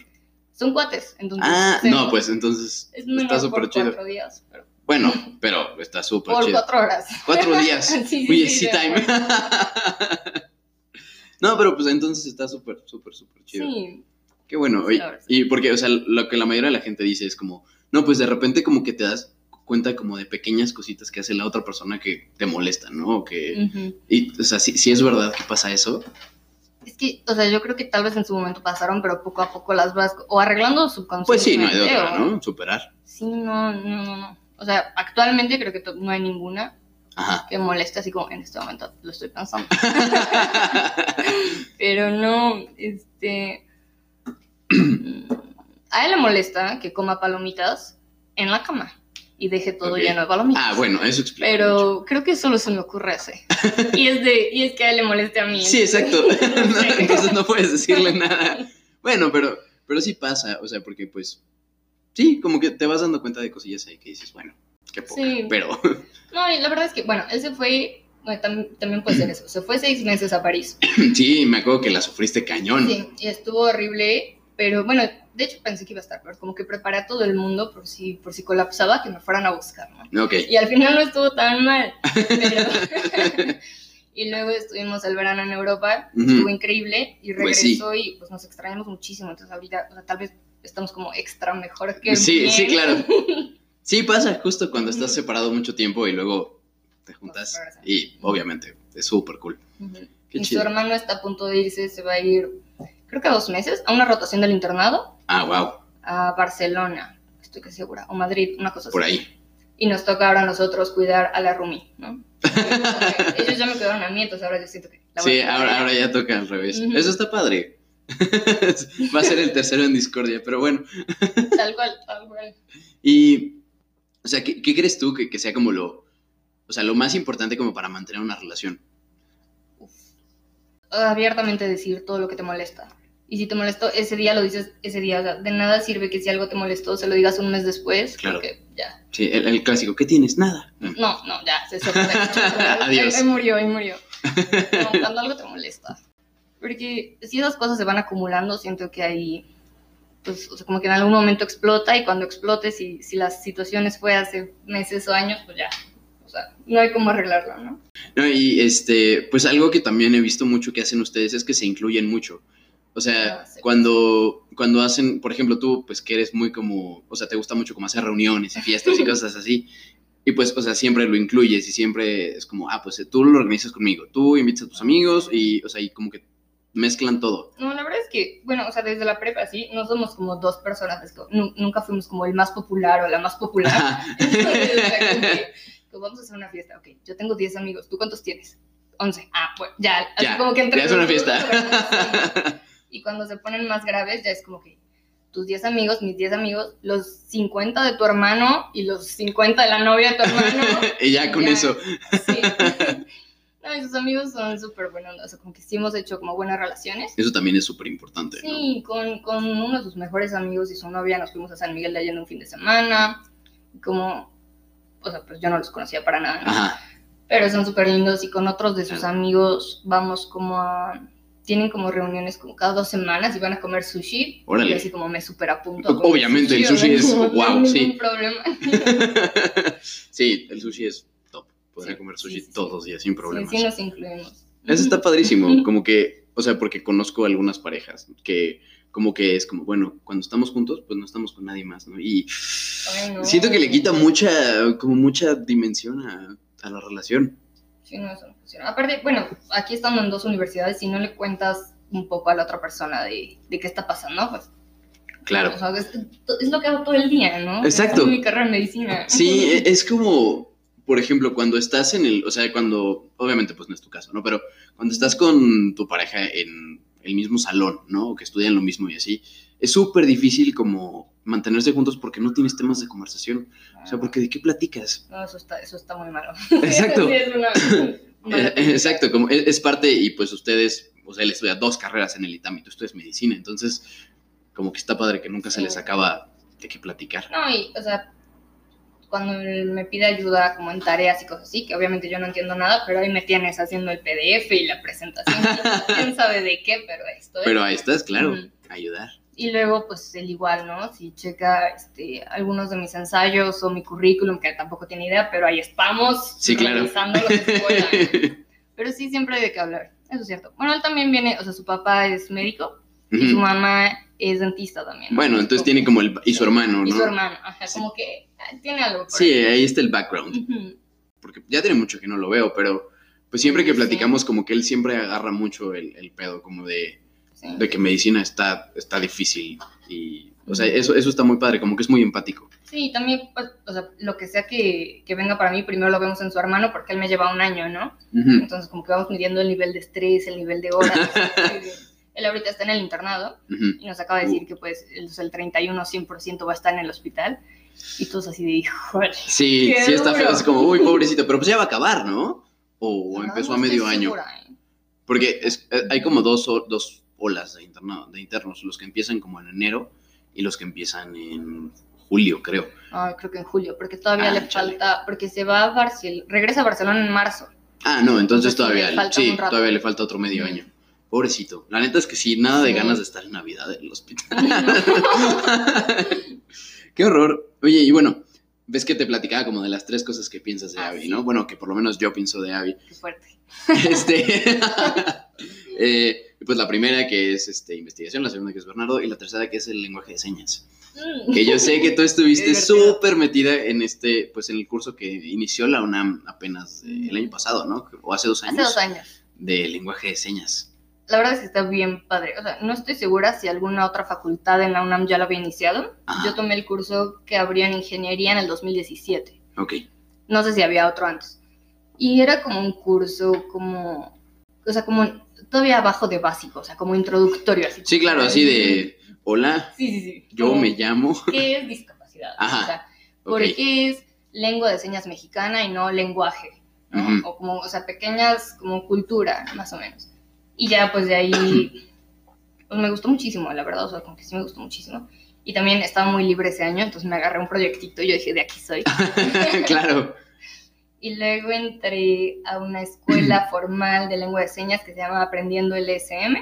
[SPEAKER 1] Son cuates, entonces.
[SPEAKER 2] Ah,
[SPEAKER 1] sí,
[SPEAKER 2] no, pues entonces
[SPEAKER 1] Es
[SPEAKER 2] está súper
[SPEAKER 1] por
[SPEAKER 2] chido.
[SPEAKER 1] cuatro días, pero
[SPEAKER 2] Bueno, *laughs* pero está súper
[SPEAKER 1] por
[SPEAKER 2] chido.
[SPEAKER 1] cuatro horas.
[SPEAKER 2] Cuatro *laughs* días.
[SPEAKER 1] Sí,
[SPEAKER 2] Oye,
[SPEAKER 1] sí,
[SPEAKER 2] time. no, pero pues entonces está súper, súper, súper chido.
[SPEAKER 1] Sí,
[SPEAKER 2] Qué bueno. Y porque, o sea, lo que la mayoría de la gente dice es como, no, pues de repente como que te das cuenta como de pequeñas cositas que hace la otra persona que te molestan, ¿no? O que, y, o sea, si, si es verdad que pasa eso.
[SPEAKER 1] Es que, o sea, yo creo que tal vez en su momento pasaron, pero poco a poco las vas o arreglando subconscientemente.
[SPEAKER 2] Pues sí, no hay de otra, ¿no? Superar.
[SPEAKER 1] Sí, no, no, no, no. O sea, actualmente creo que no hay ninguna
[SPEAKER 2] Ajá.
[SPEAKER 1] que moleste así como en este momento lo estoy pensando. *laughs* *laughs* Pero no, este. *clears throat* A él le molesta que coma palomitas en la cama y deje todo lleno de palomitas.
[SPEAKER 2] ah, bueno, eso explica. mucho.
[SPEAKER 1] Pero creo que solo se me ocurre ese. *laughs* Y es, de, y es que a él le moleste a mí.
[SPEAKER 2] Sí, exacto. *laughs* *laughs*
[SPEAKER 1] No.
[SPEAKER 2] Entonces no puedes decirle nada. Bueno, pero, pero sí pasa, o sea, porque pues, sí, como que te vas dando cuenta de cosillas ahí que dices, bueno, qué poca,
[SPEAKER 1] Sí.
[SPEAKER 2] pero,
[SPEAKER 1] No, y la verdad es que, bueno, él se fue, bueno, tam- también puede ser eso, se fue seis meses a París. *clears throat*
[SPEAKER 2] sí, me acuerdo que la sufriste cañón.
[SPEAKER 1] Sí, y estuvo horrible, pero bueno, de hecho pensé que iba a estar peor, como que preparé a todo el mundo por si, por si colapsaba, que me fueran a buscar, ¿no?
[SPEAKER 2] Ok.
[SPEAKER 1] Y al final no estuvo tan mal, *laughs* pero... *laughs* y luego estuvimos el verano en Europa,
[SPEAKER 2] Ujú.
[SPEAKER 1] estuvo increíble, y
[SPEAKER 2] Pues sí.
[SPEAKER 1] regresó y pues nos extrañamos muchísimo, entonces ahorita, o sea, tal vez estamos como extra mejor que
[SPEAKER 2] Sí,
[SPEAKER 1] bien.
[SPEAKER 2] sí, claro. *laughs* Sí, pasa justo cuando estás separado mucho tiempo y luego te juntas y obviamente es súper cool.
[SPEAKER 1] Ujú.
[SPEAKER 2] Qué
[SPEAKER 1] y su
[SPEAKER 2] chido.
[SPEAKER 1] hermano está a punto de irse, se va a ir, creo que dos meses, a una rotación del internado
[SPEAKER 2] Ah, wow,
[SPEAKER 1] a Barcelona, estoy casi segura, o Madrid, una cosa
[SPEAKER 2] por
[SPEAKER 1] así.
[SPEAKER 2] ahí.
[SPEAKER 1] Y nos toca ahora a nosotros cuidar a la Rumi, ¿no? *laughs* Ellos ya me quedaron a mí, entonces ahora yo siento que... la voy
[SPEAKER 2] Sí, ahora, ahora ya toca al revés. Eso está padre. *laughs* Va a ser el tercero en discordia, pero bueno. *laughs*
[SPEAKER 1] Tal cual, tal cual.
[SPEAKER 2] Y, o sea, ¿qué, qué crees tú que, que sea como lo, o sea, lo más importante como para mantener una relación?
[SPEAKER 1] Abiertamente decir todo lo que te molesta. Y si te molestó ese día, lo dices ese día. O sea, de nada sirve que si algo te molestó, se lo digas un mes después.
[SPEAKER 2] Claro.
[SPEAKER 1] Porque ya.
[SPEAKER 2] Sí, el, el clásico, ¿qué tienes? Nada.
[SPEAKER 1] No, no, ya, se, *laughs*
[SPEAKER 2] Adiós.
[SPEAKER 1] Ahí, ahí murió, ahí murió. *laughs* No, cuando algo te molesta. Porque si esas cosas se van acumulando, siento que ahí, pues, o sea, como que en algún momento explota y cuando explote, si, si las situaciones fue hace meses o años, pues ya, o sea, no hay cómo arreglarlo, ¿no?
[SPEAKER 2] No, y este, pues algo que también he visto mucho que hacen ustedes es que se incluyen mucho. O sea,
[SPEAKER 1] Ah, sí.
[SPEAKER 2] cuando, cuando hacen, por ejemplo, tú, pues que eres muy como, o sea, te gusta mucho como hacer reuniones y fiestas y *laughs* cosas así. Y pues, o sea, siempre lo incluyes y siempre es como, ah, pues tú lo organizas conmigo, tú invitas a tus amigos y, o sea, y como que mezclan todo.
[SPEAKER 1] No, la verdad es que, bueno, o sea, desde la prepa, sí, no somos como dos personas, es nu- nunca fuimos como el más popular o la más popular. Entonces, *laughs* o sea, como que, como vamos a hacer una fiesta, ok, yo tengo 10 amigos, ¿tú cuántos tienes? 11. Ah, bueno, ya, así
[SPEAKER 2] Ya,
[SPEAKER 1] como que entre
[SPEAKER 2] ya es una fiesta.
[SPEAKER 1] sí. *laughs* Y cuando se ponen más graves, ya es como que tus 10 amigos, mis 10 amigos, los 50 de tu hermano y los 50 de la novia de tu hermano. *laughs*
[SPEAKER 2] y ya con
[SPEAKER 1] Ya.
[SPEAKER 2] eso.
[SPEAKER 1] Sí. *laughs* No, y sus amigos son súper buenos, o sea, como que sí hemos hecho como buenas relaciones.
[SPEAKER 2] Eso también es súper importante, ¿no?
[SPEAKER 1] Sí, con, con uno de sus mejores amigos y su novia nos fuimos a San Miguel de Allende un fin de semana. Como, o sea, pues yo no los conocía para nada, ¿no?
[SPEAKER 2] Ajá.
[SPEAKER 1] Pero son súper lindos y con otros de sus amigos vamos como a... Tienen como reuniones como cada dos semanas y van a comer sushi.
[SPEAKER 2] Órale.
[SPEAKER 1] Y así como me súper apunto. a comer
[SPEAKER 2] Obviamente, el sushi es-
[SPEAKER 1] como no
[SPEAKER 2] wow, sí.
[SPEAKER 1] problema. *laughs*
[SPEAKER 2] sí, el sushi es top. Podría
[SPEAKER 1] Sí,
[SPEAKER 2] comer sushi
[SPEAKER 1] sí, sí.
[SPEAKER 2] todos los días sin problemas.
[SPEAKER 1] sí nos incluimos.
[SPEAKER 2] Eso está *laughs* padrísimo, como que, o sea, porque conozco algunas parejas que como que es como, bueno, cuando estamos juntos, pues no estamos con nadie más, ¿no? Y
[SPEAKER 1] Ay, no.
[SPEAKER 2] siento que le quita mucha, como mucha dimensión a, a la relación.
[SPEAKER 1] Sí, no, eso no funciona. Aparte, bueno, aquí estando en dos universidades, si no le cuentas un poco a la otra persona de, de qué está pasando, pues...
[SPEAKER 2] Claro.
[SPEAKER 1] o sea, es, es lo que hago todo el día, ¿no?
[SPEAKER 2] Exacto.
[SPEAKER 1] Es mi carrera en medicina.
[SPEAKER 2] Sí, e- es como, por ejemplo, cuando estás en el, o sea, cuando, obviamente pues no es tu caso, ¿no? Pero cuando estás con tu pareja en el mismo salón, ¿no? O que estudian lo mismo y así, es súper difícil como mantenerse juntos porque no tienes temas de conversación. O sea, porque ¿de qué platicas?
[SPEAKER 1] No, eso está, eso está muy malo. *laughs*
[SPEAKER 2] Exacto.
[SPEAKER 1] Sí, es una *coughs*
[SPEAKER 2] Eh, Exacto, como es, es parte y pues ustedes, o sea, él estudia dos carreras en el ITAM y tú estudias medicina, entonces como que está padre que nunca se les acaba de qué platicar.
[SPEAKER 1] No, y, o sea, cuando él me pide ayuda como en tareas y cosas así, que obviamente yo no entiendo nada, pero ahí me tienes haciendo el PDF y la presentación. *laughs* ¿Quién sabe de qué? Pero ahí estoy.
[SPEAKER 2] Pero ahí estás, claro, ayudar.
[SPEAKER 1] Y luego, pues, él igual, ¿no? Si checa este, algunos de mis ensayos o mi currículum, que tampoco tiene idea, pero ahí estamos.
[SPEAKER 2] Sí, claro.
[SPEAKER 1] Revisando lo que se pueda. *laughs* Pero sí, siempre hay de qué hablar. Eso es cierto. Bueno, él también viene, o sea, su papá es médico y su mamá es dentista también. ¿no?
[SPEAKER 2] Bueno, entonces tiene como el... y su hermano,
[SPEAKER 1] Y
[SPEAKER 2] ¿no?
[SPEAKER 1] su hermano, ajá,
[SPEAKER 2] Sí.
[SPEAKER 1] como que ah, tiene algo por
[SPEAKER 2] Sí,
[SPEAKER 1] ahí.
[SPEAKER 2] ahí está el background,
[SPEAKER 1] Ujú.
[SPEAKER 2] porque ya tiene mucho que no lo veo, pero pues siempre que
[SPEAKER 1] Sí.
[SPEAKER 2] platicamos como que él siempre agarra mucho el, el pedo, como de,
[SPEAKER 1] Sí.
[SPEAKER 2] de que medicina está, está difícil y, o sea, eso, eso está muy padre, como que es muy empático.
[SPEAKER 1] Sí, también, pues, o sea, lo que sea que, que venga para mí, primero lo vemos en su hermano porque él me lleva un año, ¿no?
[SPEAKER 2] Ujú.
[SPEAKER 1] Entonces, como que vamos midiendo el nivel de estrés, el nivel de horas. *laughs* él ahorita está en el internado
[SPEAKER 2] Ujú.
[SPEAKER 1] y nos acaba de decir que, pues, el, el 31 100% va a estar en el hospital. Y todos así de, híjole.
[SPEAKER 2] Sí, sí está feo, es como, uy, pobrecito, pero pues ya va a acabar, ¿no? O
[SPEAKER 1] No,
[SPEAKER 2] empezó
[SPEAKER 1] no
[SPEAKER 2] a medio
[SPEAKER 1] estoy
[SPEAKER 2] año.
[SPEAKER 1] segura, ¿eh?
[SPEAKER 2] Porque es- eh, hay como dos, dos olas de, de internos, los que empiezan como en enero y los que empiezan en julio, creo.
[SPEAKER 1] Ah, creo que en julio, porque todavía
[SPEAKER 2] Ah,
[SPEAKER 1] le
[SPEAKER 2] chale.
[SPEAKER 1] falta, porque se va a Barcelona, regresa a Barcelona en marzo.
[SPEAKER 2] Ah, no, entonces todavía,
[SPEAKER 1] le falta
[SPEAKER 2] sí, todavía le falta otro medio año. Pobrecito. La neta es que sí, nada de
[SPEAKER 1] Sí.
[SPEAKER 2] ganas de estar en Navidad en el hospital. *laughs* Qué horror. Oye, y bueno, ves que te platicaba como de las tres cosas que piensas de
[SPEAKER 1] Ah,
[SPEAKER 2] Abby,
[SPEAKER 1] sí.
[SPEAKER 2] ¿no? Bueno, que por lo menos yo pienso de Abby.
[SPEAKER 1] Qué fuerte.
[SPEAKER 2] Este, *laughs* *laughs* eh, pues la primera que es este, investigación, la segunda que es Bernardo y la tercera que es el lenguaje de señas.
[SPEAKER 1] Mm.
[SPEAKER 2] Que yo sé que tú *laughs* estuviste súper metida en este, pues en el curso que inició la UNAM apenas eh, el año pasado, ¿no? O hace dos años.
[SPEAKER 1] Hace dos años.
[SPEAKER 2] De lenguaje de señas.
[SPEAKER 1] La verdad es que está bien padre. O sea, no estoy segura si alguna otra facultad en la UNAM ya lo había iniciado.
[SPEAKER 2] Ajá.
[SPEAKER 1] Yo tomé el curso que abrió en ingeniería en el 2017.
[SPEAKER 2] Ok.
[SPEAKER 1] No sé si había otro antes. Y era como un curso como, o sea, como todavía abajo de básico, o sea, como introductorio. Así.
[SPEAKER 2] Sí, claro, así de, hola,
[SPEAKER 1] Sí, sí, sí.
[SPEAKER 2] yo
[SPEAKER 1] Como,
[SPEAKER 2] me llamo.
[SPEAKER 1] ¿Qué es discapacidad?
[SPEAKER 2] Ajá,
[SPEAKER 1] O sea. ¿por qué es lengua de señas mexicana y no lenguaje? ¿no?
[SPEAKER 2] Ujú.
[SPEAKER 1] O como, o sea, pequeñas como cultura, más o menos. Y ya, pues de ahí, *clears throat* pues me gustó muchísimo, la verdad, o sea, como que sí me gustó muchísimo. Y también estaba muy libre ese año, entonces me agarré un proyectito y yo dije, de aquí soy. *laughs*
[SPEAKER 2] claro.
[SPEAKER 1] Y luego entré a una escuela *clears throat* formal de lengua de señas que se llama Aprendiendo LSM,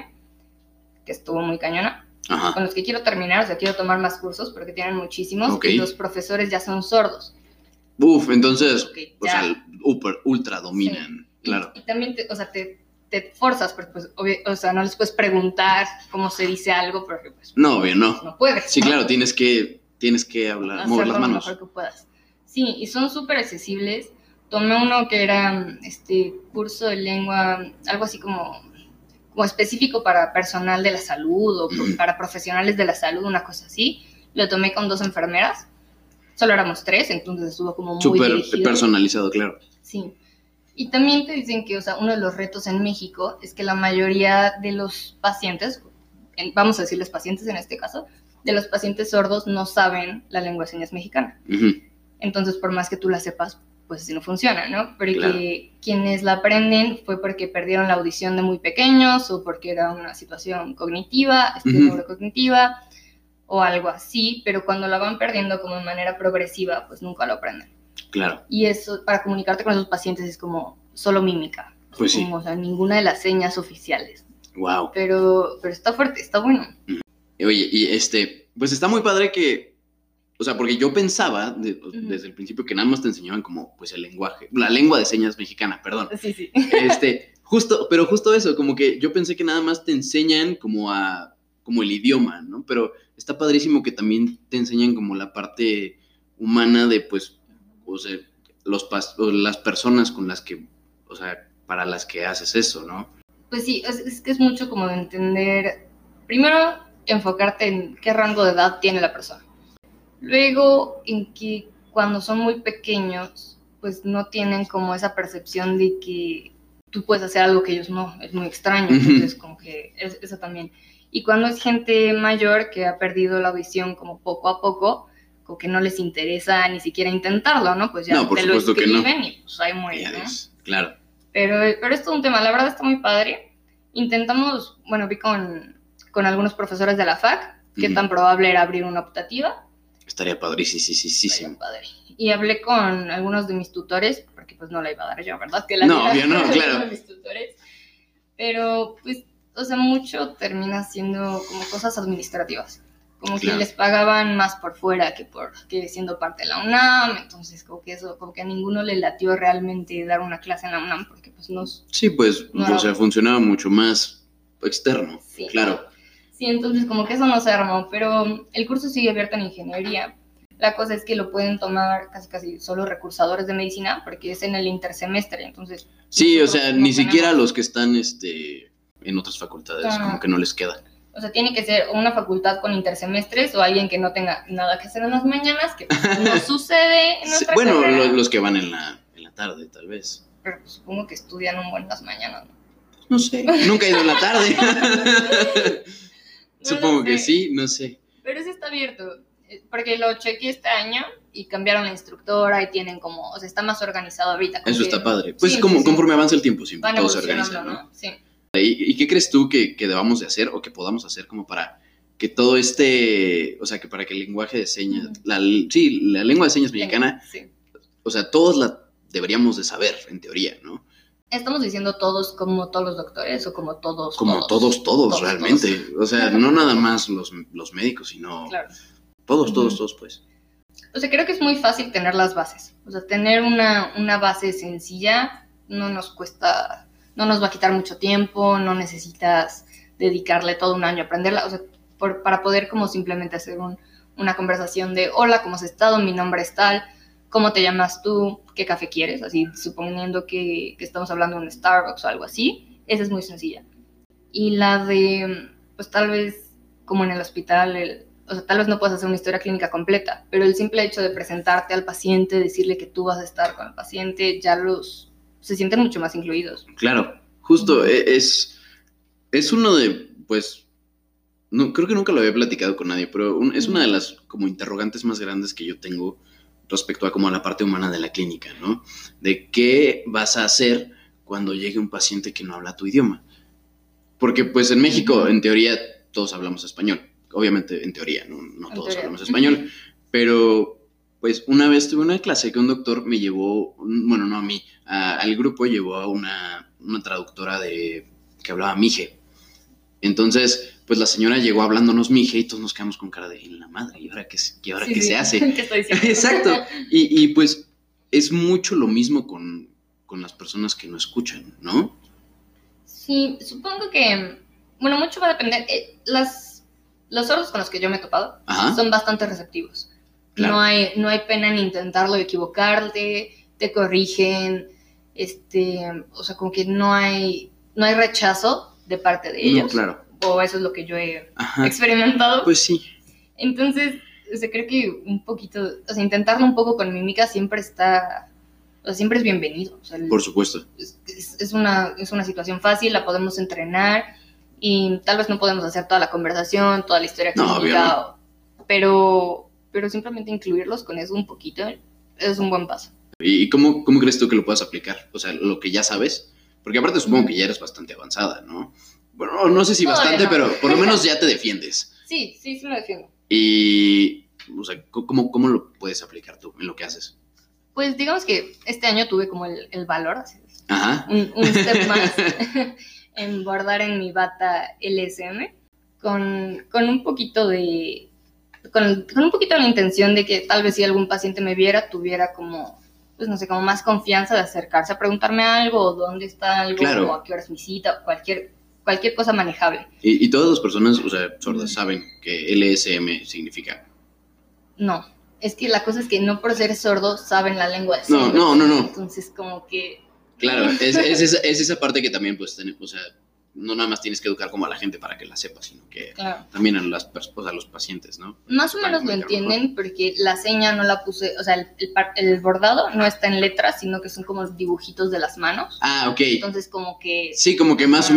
[SPEAKER 1] que estuvo muy cañona,
[SPEAKER 2] Ajá.
[SPEAKER 1] con los que quiero terminar, o sea, quiero tomar más cursos porque tienen muchísimos
[SPEAKER 2] Ok.
[SPEAKER 1] y los profesores ya son sordos.
[SPEAKER 2] Uf, entonces,
[SPEAKER 1] Porque
[SPEAKER 2] o sea, ultra, ultra dominan.
[SPEAKER 1] Y-
[SPEAKER 2] Claro.
[SPEAKER 1] Y, también, te, o sea, te, te forzas, porque pues, obvio- o sea, no les puedes preguntar cómo se dice algo, porque pues
[SPEAKER 2] No, obvio, no.
[SPEAKER 1] no puedes.
[SPEAKER 2] Sí,
[SPEAKER 1] ¿no?
[SPEAKER 2] claro, tienes que, tienes que hablar,
[SPEAKER 1] Hacerlo
[SPEAKER 2] mover las
[SPEAKER 1] lo
[SPEAKER 2] manos.
[SPEAKER 1] mejor que puedas. Sí, y son súper accesibles. Tomé uno que era este curso de lengua, algo así como, como específico para personal de la salud o *clears throat* para profesionales de la salud, una cosa así. Lo tomé con dos enfermeras. Solo éramos tres, entonces estuvo como muy
[SPEAKER 2] Súper
[SPEAKER 1] dirigido.
[SPEAKER 2] personalizado, claro.
[SPEAKER 1] Sí. Y también te dicen que, o sea, uno de los retos en México es que la mayoría de los pacientes, en- vamos a decirles pacientes en este caso, de los pacientes sordos no saben la lengua de señas mexicana.
[SPEAKER 2] Ujú.
[SPEAKER 1] Entonces, por más que tú la sepas, pues así no funciona, ¿no? Porque
[SPEAKER 2] Claro.
[SPEAKER 1] quienes la aprenden fue porque perdieron la audición de muy pequeños o porque era una situación cognitiva, este,
[SPEAKER 2] Ujú.
[SPEAKER 1] neurocognitiva o algo así, pero cuando la van perdiendo como de manera progresiva, pues nunca lo aprenden.
[SPEAKER 2] Claro.
[SPEAKER 1] Y eso, para comunicarte con esos pacientes es como solo mímica.
[SPEAKER 2] Pues sí.
[SPEAKER 1] Como, o sea, ninguna de las señas oficiales.
[SPEAKER 2] Wow.
[SPEAKER 1] Pero, pero está fuerte, está bueno.
[SPEAKER 2] Oye, y este, pues está muy padre que, o sea, porque yo pensaba de- pues, desde el principio que nada más te enseñaban como, pues el lenguaje, la lengua de señas mexicana, perdón.
[SPEAKER 1] Sí, sí.
[SPEAKER 2] Este, justo, pero justo eso, como que yo pensé que nada más te enseñan como a, como el idioma, ¿no? Pero está padrísimo que también te enseñan como la parte humana de, pues, o sea, los pas- o las personas con las que, o sea, para las que haces eso, ¿no?
[SPEAKER 1] Pues sí, es, es que es mucho como de entender, primero enfocarte en qué rango de edad tiene la persona. Luego en que cuando son muy pequeños, pues no tienen como esa percepción de que tú puedes hacer algo que ellos no, es muy extraño, entonces como que es- eso también. Y cuando es gente mayor que ha perdido la visión como poco a poco, como que no les interesa ni siquiera intentarlo, ¿no? Pues ya
[SPEAKER 2] No, por
[SPEAKER 1] te lo
[SPEAKER 2] supuesto que no.
[SPEAKER 1] escriben y pues ahí muere, ¿no?
[SPEAKER 2] claro.
[SPEAKER 1] Pero, pero es todo un tema, la verdad está muy padre. Intentamos, bueno, vi con, con algunos profesores de la FAC qué tan probable era abrir una optativa.
[SPEAKER 2] Estaría padrísimo.
[SPEAKER 1] Estaría padre. Y hablé con algunos de mis tutores, porque pues no la iba a dar yo, ¿verdad? Que la
[SPEAKER 2] No, obvio no, *laughs* claro.
[SPEAKER 1] mis tutores. Pero pues, o sea, mucho termina siendo como cosas administrativas. Como
[SPEAKER 2] Claro.
[SPEAKER 1] que les pagaban más por fuera que por que siendo parte de la UNAM, entonces como que eso, como que a ninguno le latió realmente dar una clase en la UNAM, porque pues no,
[SPEAKER 2] Sí, pues,
[SPEAKER 1] No
[SPEAKER 2] o sea, funcionaba mucho más externo,
[SPEAKER 1] Sí.
[SPEAKER 2] claro.
[SPEAKER 1] Sí, entonces como que eso no se armó, pero el curso sigue abierto en ingeniería. La cosa es que lo pueden tomar casi casi solo recursadores de medicina porque es en el intersemestre, entonces...
[SPEAKER 2] Sí, o sea,
[SPEAKER 1] no
[SPEAKER 2] ni siquiera
[SPEAKER 1] tenemos-
[SPEAKER 2] los que están este, en otras facultades,
[SPEAKER 1] Ah.
[SPEAKER 2] como que no les queda.
[SPEAKER 1] O sea, tiene que ser una facultad con intersemestres o alguien que no tenga nada que hacer en las mañanas, que no *laughs* sucede en nuestra
[SPEAKER 2] bueno,
[SPEAKER 1] carrera.
[SPEAKER 2] los que van en la, en la tarde, tal vez.
[SPEAKER 1] Pero pues, supongo que estudian un buen las mañanas, ¿no?
[SPEAKER 2] No sé, nunca he ido en la tarde. *laughs* Supongo que sí, no sé.
[SPEAKER 1] Pero sí está abierto, eh, porque lo chequeé este año y cambiaron la instructora y tienen como, o sea, está más organizado ahorita.
[SPEAKER 2] Eso está padre. Pues
[SPEAKER 1] Sí,
[SPEAKER 2] como
[SPEAKER 1] sí, sí.
[SPEAKER 2] conforme avanza el tiempo, siempre
[SPEAKER 1] Van
[SPEAKER 2] todo se organiza, ¿no?
[SPEAKER 1] ¿no? Sí.
[SPEAKER 2] ¿Y, y qué crees tú que, que debamos de hacer o que podamos hacer como para que todo este, o sea, que para que el lenguaje de señas, la, sí, la lengua de señas mexicana,
[SPEAKER 1] Sí.
[SPEAKER 2] o sea, todos la deberíamos de saber, en teoría, ¿no?
[SPEAKER 1] Estamos diciendo todos como todos los doctores o como todos.
[SPEAKER 2] Como todos, todos,
[SPEAKER 1] Todos,
[SPEAKER 2] realmente. O sea, no nada más los, los médicos, sino
[SPEAKER 1] Claro.
[SPEAKER 2] todos, todos, todos, pues.
[SPEAKER 1] O sea, creo que es muy fácil tener las bases. O sea, tener una, una base sencilla no nos cuesta, no nos va a quitar mucho tiempo, no necesitas dedicarle todo un año a aprenderla. O sea, por- para poder como simplemente hacer un- una conversación de, hola, ¿cómo has estado? Mi nombre es tal, ¿cómo te llamas tú? ¿Qué café quieres? Así, suponiendo que, que estamos hablando de un Starbucks o algo así, esa es muy sencilla. Y la de, pues tal vez, como en el hospital, el, o sea, tal vez no puedas hacer una historia clínica completa, pero el simple hecho de presentarte al paciente, decirle que tú vas a estar con el paciente, ya los se sienten mucho más incluidos.
[SPEAKER 2] Claro, justo, e- es, es uno de, pues, no, creo que nunca lo había platicado con nadie, pero un- es una de las como interrogantes más grandes que yo tengo respecto a como a la parte humana de la clínica, ¿no? De qué vas a hacer cuando llegue un paciente que no habla tu idioma. Porque pues en México, en teoría, todos hablamos español. Obviamente, en teoría, no, todos
[SPEAKER 1] teoría.
[SPEAKER 2] hablamos español. Pero, pues, una vez tuve una clase que un doctor me llevó, bueno, no a mí, a- al grupo llevó a una, una traductora de que hablaba mije. Entonces, pues la señora llegó hablándonos mije y todos nos quedamos con cara de en la madre, ¿y ahora qué, y ahora
[SPEAKER 1] Sí,
[SPEAKER 2] qué
[SPEAKER 1] sí.
[SPEAKER 2] se hace? *laughs*
[SPEAKER 1] ¿Qué estoy?
[SPEAKER 2] Exacto. *laughs* Y, y, pues es mucho lo mismo con, con las personas que no escuchan, ¿no?
[SPEAKER 1] Sí, supongo que, bueno, mucho va a depender. eh, las, los sordos con los que yo me he topado
[SPEAKER 2] Ajá.
[SPEAKER 1] son bastante receptivos.
[SPEAKER 2] Claro.
[SPEAKER 1] No, hay, no hay pena en intentarlo, equivocarte, te corrigen, este, o sea, como que no hay, no hay rechazo de parte de ellos.
[SPEAKER 2] No, claro.
[SPEAKER 1] O eso es lo que yo he
[SPEAKER 2] Ajá.
[SPEAKER 1] experimentado.
[SPEAKER 2] Pues sí.
[SPEAKER 1] Entonces, o sea, creo que un poquito, o sea, intentarlo un poco con mímica siempre está, o sea, siempre es bienvenido. O sea, el-
[SPEAKER 2] Por supuesto.
[SPEAKER 1] es, es- una, es una situación fácil, la podemos entrenar y tal vez no podemos hacer toda la conversación, toda la historia
[SPEAKER 2] No,
[SPEAKER 1] clínica, o- pero, pero simplemente incluirlos con eso un poquito es un buen paso.
[SPEAKER 2] ¿Y cómo, cómo crees tú que lo puedas aplicar? O sea, lo que ya sabes. Porque aparte supongo que ya eres bastante avanzada, ¿no? Bueno, no sé si
[SPEAKER 1] Todavía
[SPEAKER 2] bastante,
[SPEAKER 1] no.
[SPEAKER 2] pero por lo menos ya te defiendes. *laughs*
[SPEAKER 1] Sí, sí, sí me defiendo.
[SPEAKER 2] Y, o sea, ¿cómo, cómo lo puedes aplicar tú en lo que haces?
[SPEAKER 1] Pues digamos que este año tuve como el, el valor,
[SPEAKER 2] Ajá.
[SPEAKER 1] un, un step *laughs* más, *laughs* en bordar en mi bata LSM con, con un poquito de... Con, con un poquito la intención de que tal vez si algún paciente me viera, tuviera como, pues no sé, como más confianza de acercarse a preguntarme algo, o dónde está algo,
[SPEAKER 2] Claro.
[SPEAKER 1] o a qué hora es mi cita, o cualquier, cualquier cosa manejable.
[SPEAKER 2] Y, y todas las personas, o sea, sordas, saben que LSM significa.
[SPEAKER 1] No, es que la cosa es que no por ser sordo saben la lengua de
[SPEAKER 2] No,
[SPEAKER 1] señas.
[SPEAKER 2] no, no, no.
[SPEAKER 1] Entonces como que...
[SPEAKER 2] Claro, es, es esa, es esa parte que también, pues, ten- o sea, no nada más tienes que educar como a la gente para que la sepa, sino que
[SPEAKER 1] Claro.
[SPEAKER 2] también a, las, sea, a los pacientes, ¿no?
[SPEAKER 1] Más o menos lo
[SPEAKER 2] mejor.
[SPEAKER 1] entienden porque la seña no la puse, o sea, el, el el bordado no está en letras, sino que son como dibujitos de las manos.
[SPEAKER 2] Ah, ok.
[SPEAKER 1] Entonces como que
[SPEAKER 2] Sí, como que más o
[SPEAKER 1] Ajá.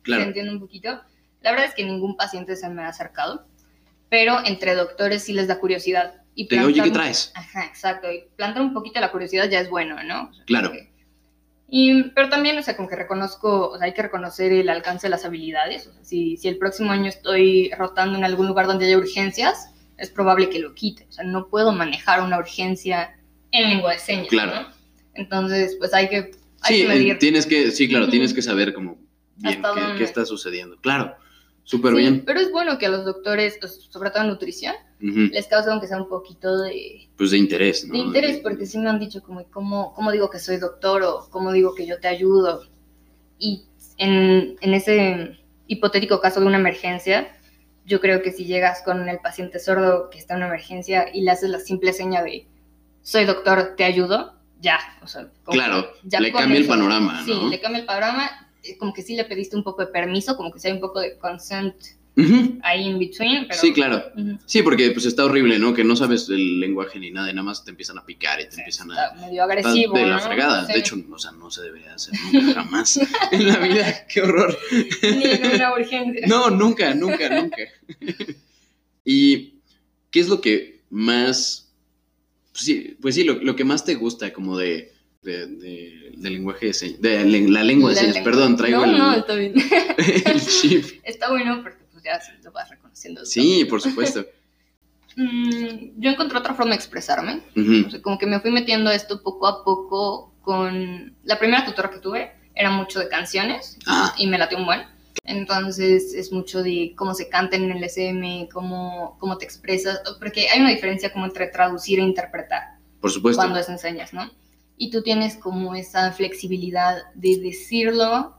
[SPEAKER 1] Se
[SPEAKER 2] claro.
[SPEAKER 1] entiende un poquito. La verdad es que ningún paciente se me ha acercado, pero entre doctores sí les da curiosidad. Y
[SPEAKER 2] Te oye, ¿qué traes?
[SPEAKER 1] Ajá, exacto. Y plantar un poquito la curiosidad ya es bueno, ¿no? O sea,
[SPEAKER 2] Claro.
[SPEAKER 1] que- Y, pero también, o sea, como que reconozco, o sea, hay que reconocer el alcance de las habilidades. O sea, si, si el próximo año estoy rotando en algún lugar donde haya urgencias, es probable que lo quite. O sea, no puedo manejar una urgencia en lengua de señas,
[SPEAKER 2] Claro.
[SPEAKER 1] ¿no? Entonces, pues hay que, hay
[SPEAKER 2] Sí,
[SPEAKER 1] que medir.
[SPEAKER 2] tienes que, sí, claro, tienes que saber como bien qué, qué está sucediendo. Claro, súper
[SPEAKER 1] Sí,
[SPEAKER 2] bien.
[SPEAKER 1] pero es bueno que a los doctores, sobre todo en nutrición,
[SPEAKER 2] Ujú.
[SPEAKER 1] les cause aunque sea un poquito de,
[SPEAKER 2] Pues de interés, ¿no?
[SPEAKER 1] de interés, porque sí me han dicho como, ¿cómo, ¿cómo digo que soy doctor o cómo digo que yo te ayudo? Y en, en ese hipotético caso de una emergencia, yo creo que si llegas con el paciente sordo que está en una emergencia y le haces la simple seña de, soy doctor, te ayudo, ya, o sea,
[SPEAKER 2] Claro,
[SPEAKER 1] ya
[SPEAKER 2] le cambia el panorama,
[SPEAKER 1] Sí,
[SPEAKER 2] ¿no?
[SPEAKER 1] le cambia el panorama, como que sí le pediste un poco de permiso, como que sí hay un poco de consent ahí in between, pero...
[SPEAKER 2] Sí, claro. Sí, porque pues está horrible, ¿no? Que no sabes el lenguaje ni nada y nada más te empiezan a picar y te empiezan a...
[SPEAKER 1] Medio agresivo,
[SPEAKER 2] de la
[SPEAKER 1] ¿no?
[SPEAKER 2] fregada.
[SPEAKER 1] Sí.
[SPEAKER 2] De hecho, o sea, no se debería hacer nunca, *laughs* jamás en la vida. ¡Qué horror!
[SPEAKER 1] Ni en una urgencia.
[SPEAKER 2] No, nunca, nunca, nunca. ¿Y qué es lo que más, pues sí, pues sí, lo, lo que más te gusta como de, de, de- del lenguaje de señas, de la lengua de
[SPEAKER 1] La
[SPEAKER 2] señas,
[SPEAKER 1] lengua.
[SPEAKER 2] perdón, traigo
[SPEAKER 1] no,
[SPEAKER 2] el,
[SPEAKER 1] No, está bien. *laughs*
[SPEAKER 2] el chip.
[SPEAKER 1] está bueno porque pues ya lo vas reconociendo.
[SPEAKER 2] Sí, por supuesto. *laughs*
[SPEAKER 1] Mm, yo encontré otra forma de expresarme. O sea, como que me fui metiendo a esto poco a poco con... La primera tutora que tuve era mucho de canciones
[SPEAKER 2] Ah,
[SPEAKER 1] y me latió un buen. Entonces es mucho de cómo se canta en el SM, cómo, cómo te expresas, porque hay una diferencia como entre traducir e interpretar.
[SPEAKER 2] por supuesto.
[SPEAKER 1] cuando es enseñas, ¿no? Y tú tienes como esa flexibilidad de decirlo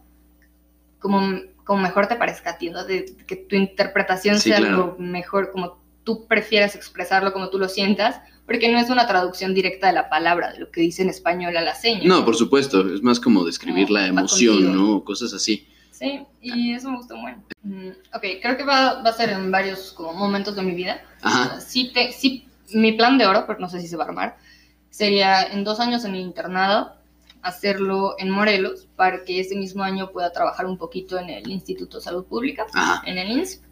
[SPEAKER 1] como, como mejor te parezca a ti, ¿no? De que tu interpretación
[SPEAKER 2] Sí,
[SPEAKER 1] sea
[SPEAKER 2] claro.
[SPEAKER 1] lo mejor, como tú prefieras expresarlo, como tú lo sientas, porque no es una traducción directa de la palabra, de lo que dice en español a la seña.
[SPEAKER 2] No, por supuesto, es más como describir
[SPEAKER 1] No,
[SPEAKER 2] la emoción,
[SPEAKER 1] contigo.
[SPEAKER 2] ¿no? O Cosas así.
[SPEAKER 1] Sí, y eso me gustó mucho. Mm, ok, creo que va, va a ser en varios como momentos de mi vida.
[SPEAKER 2] Ajá,
[SPEAKER 1] Sí, te, sí, mi plan de oro, pero no sé si se va a armar, sería en dos años en el internado, hacerlo en Morelos, para que ese mismo año pueda trabajar un poquito en el Instituto de Salud Pública,
[SPEAKER 2] ajá.
[SPEAKER 1] en el INSP.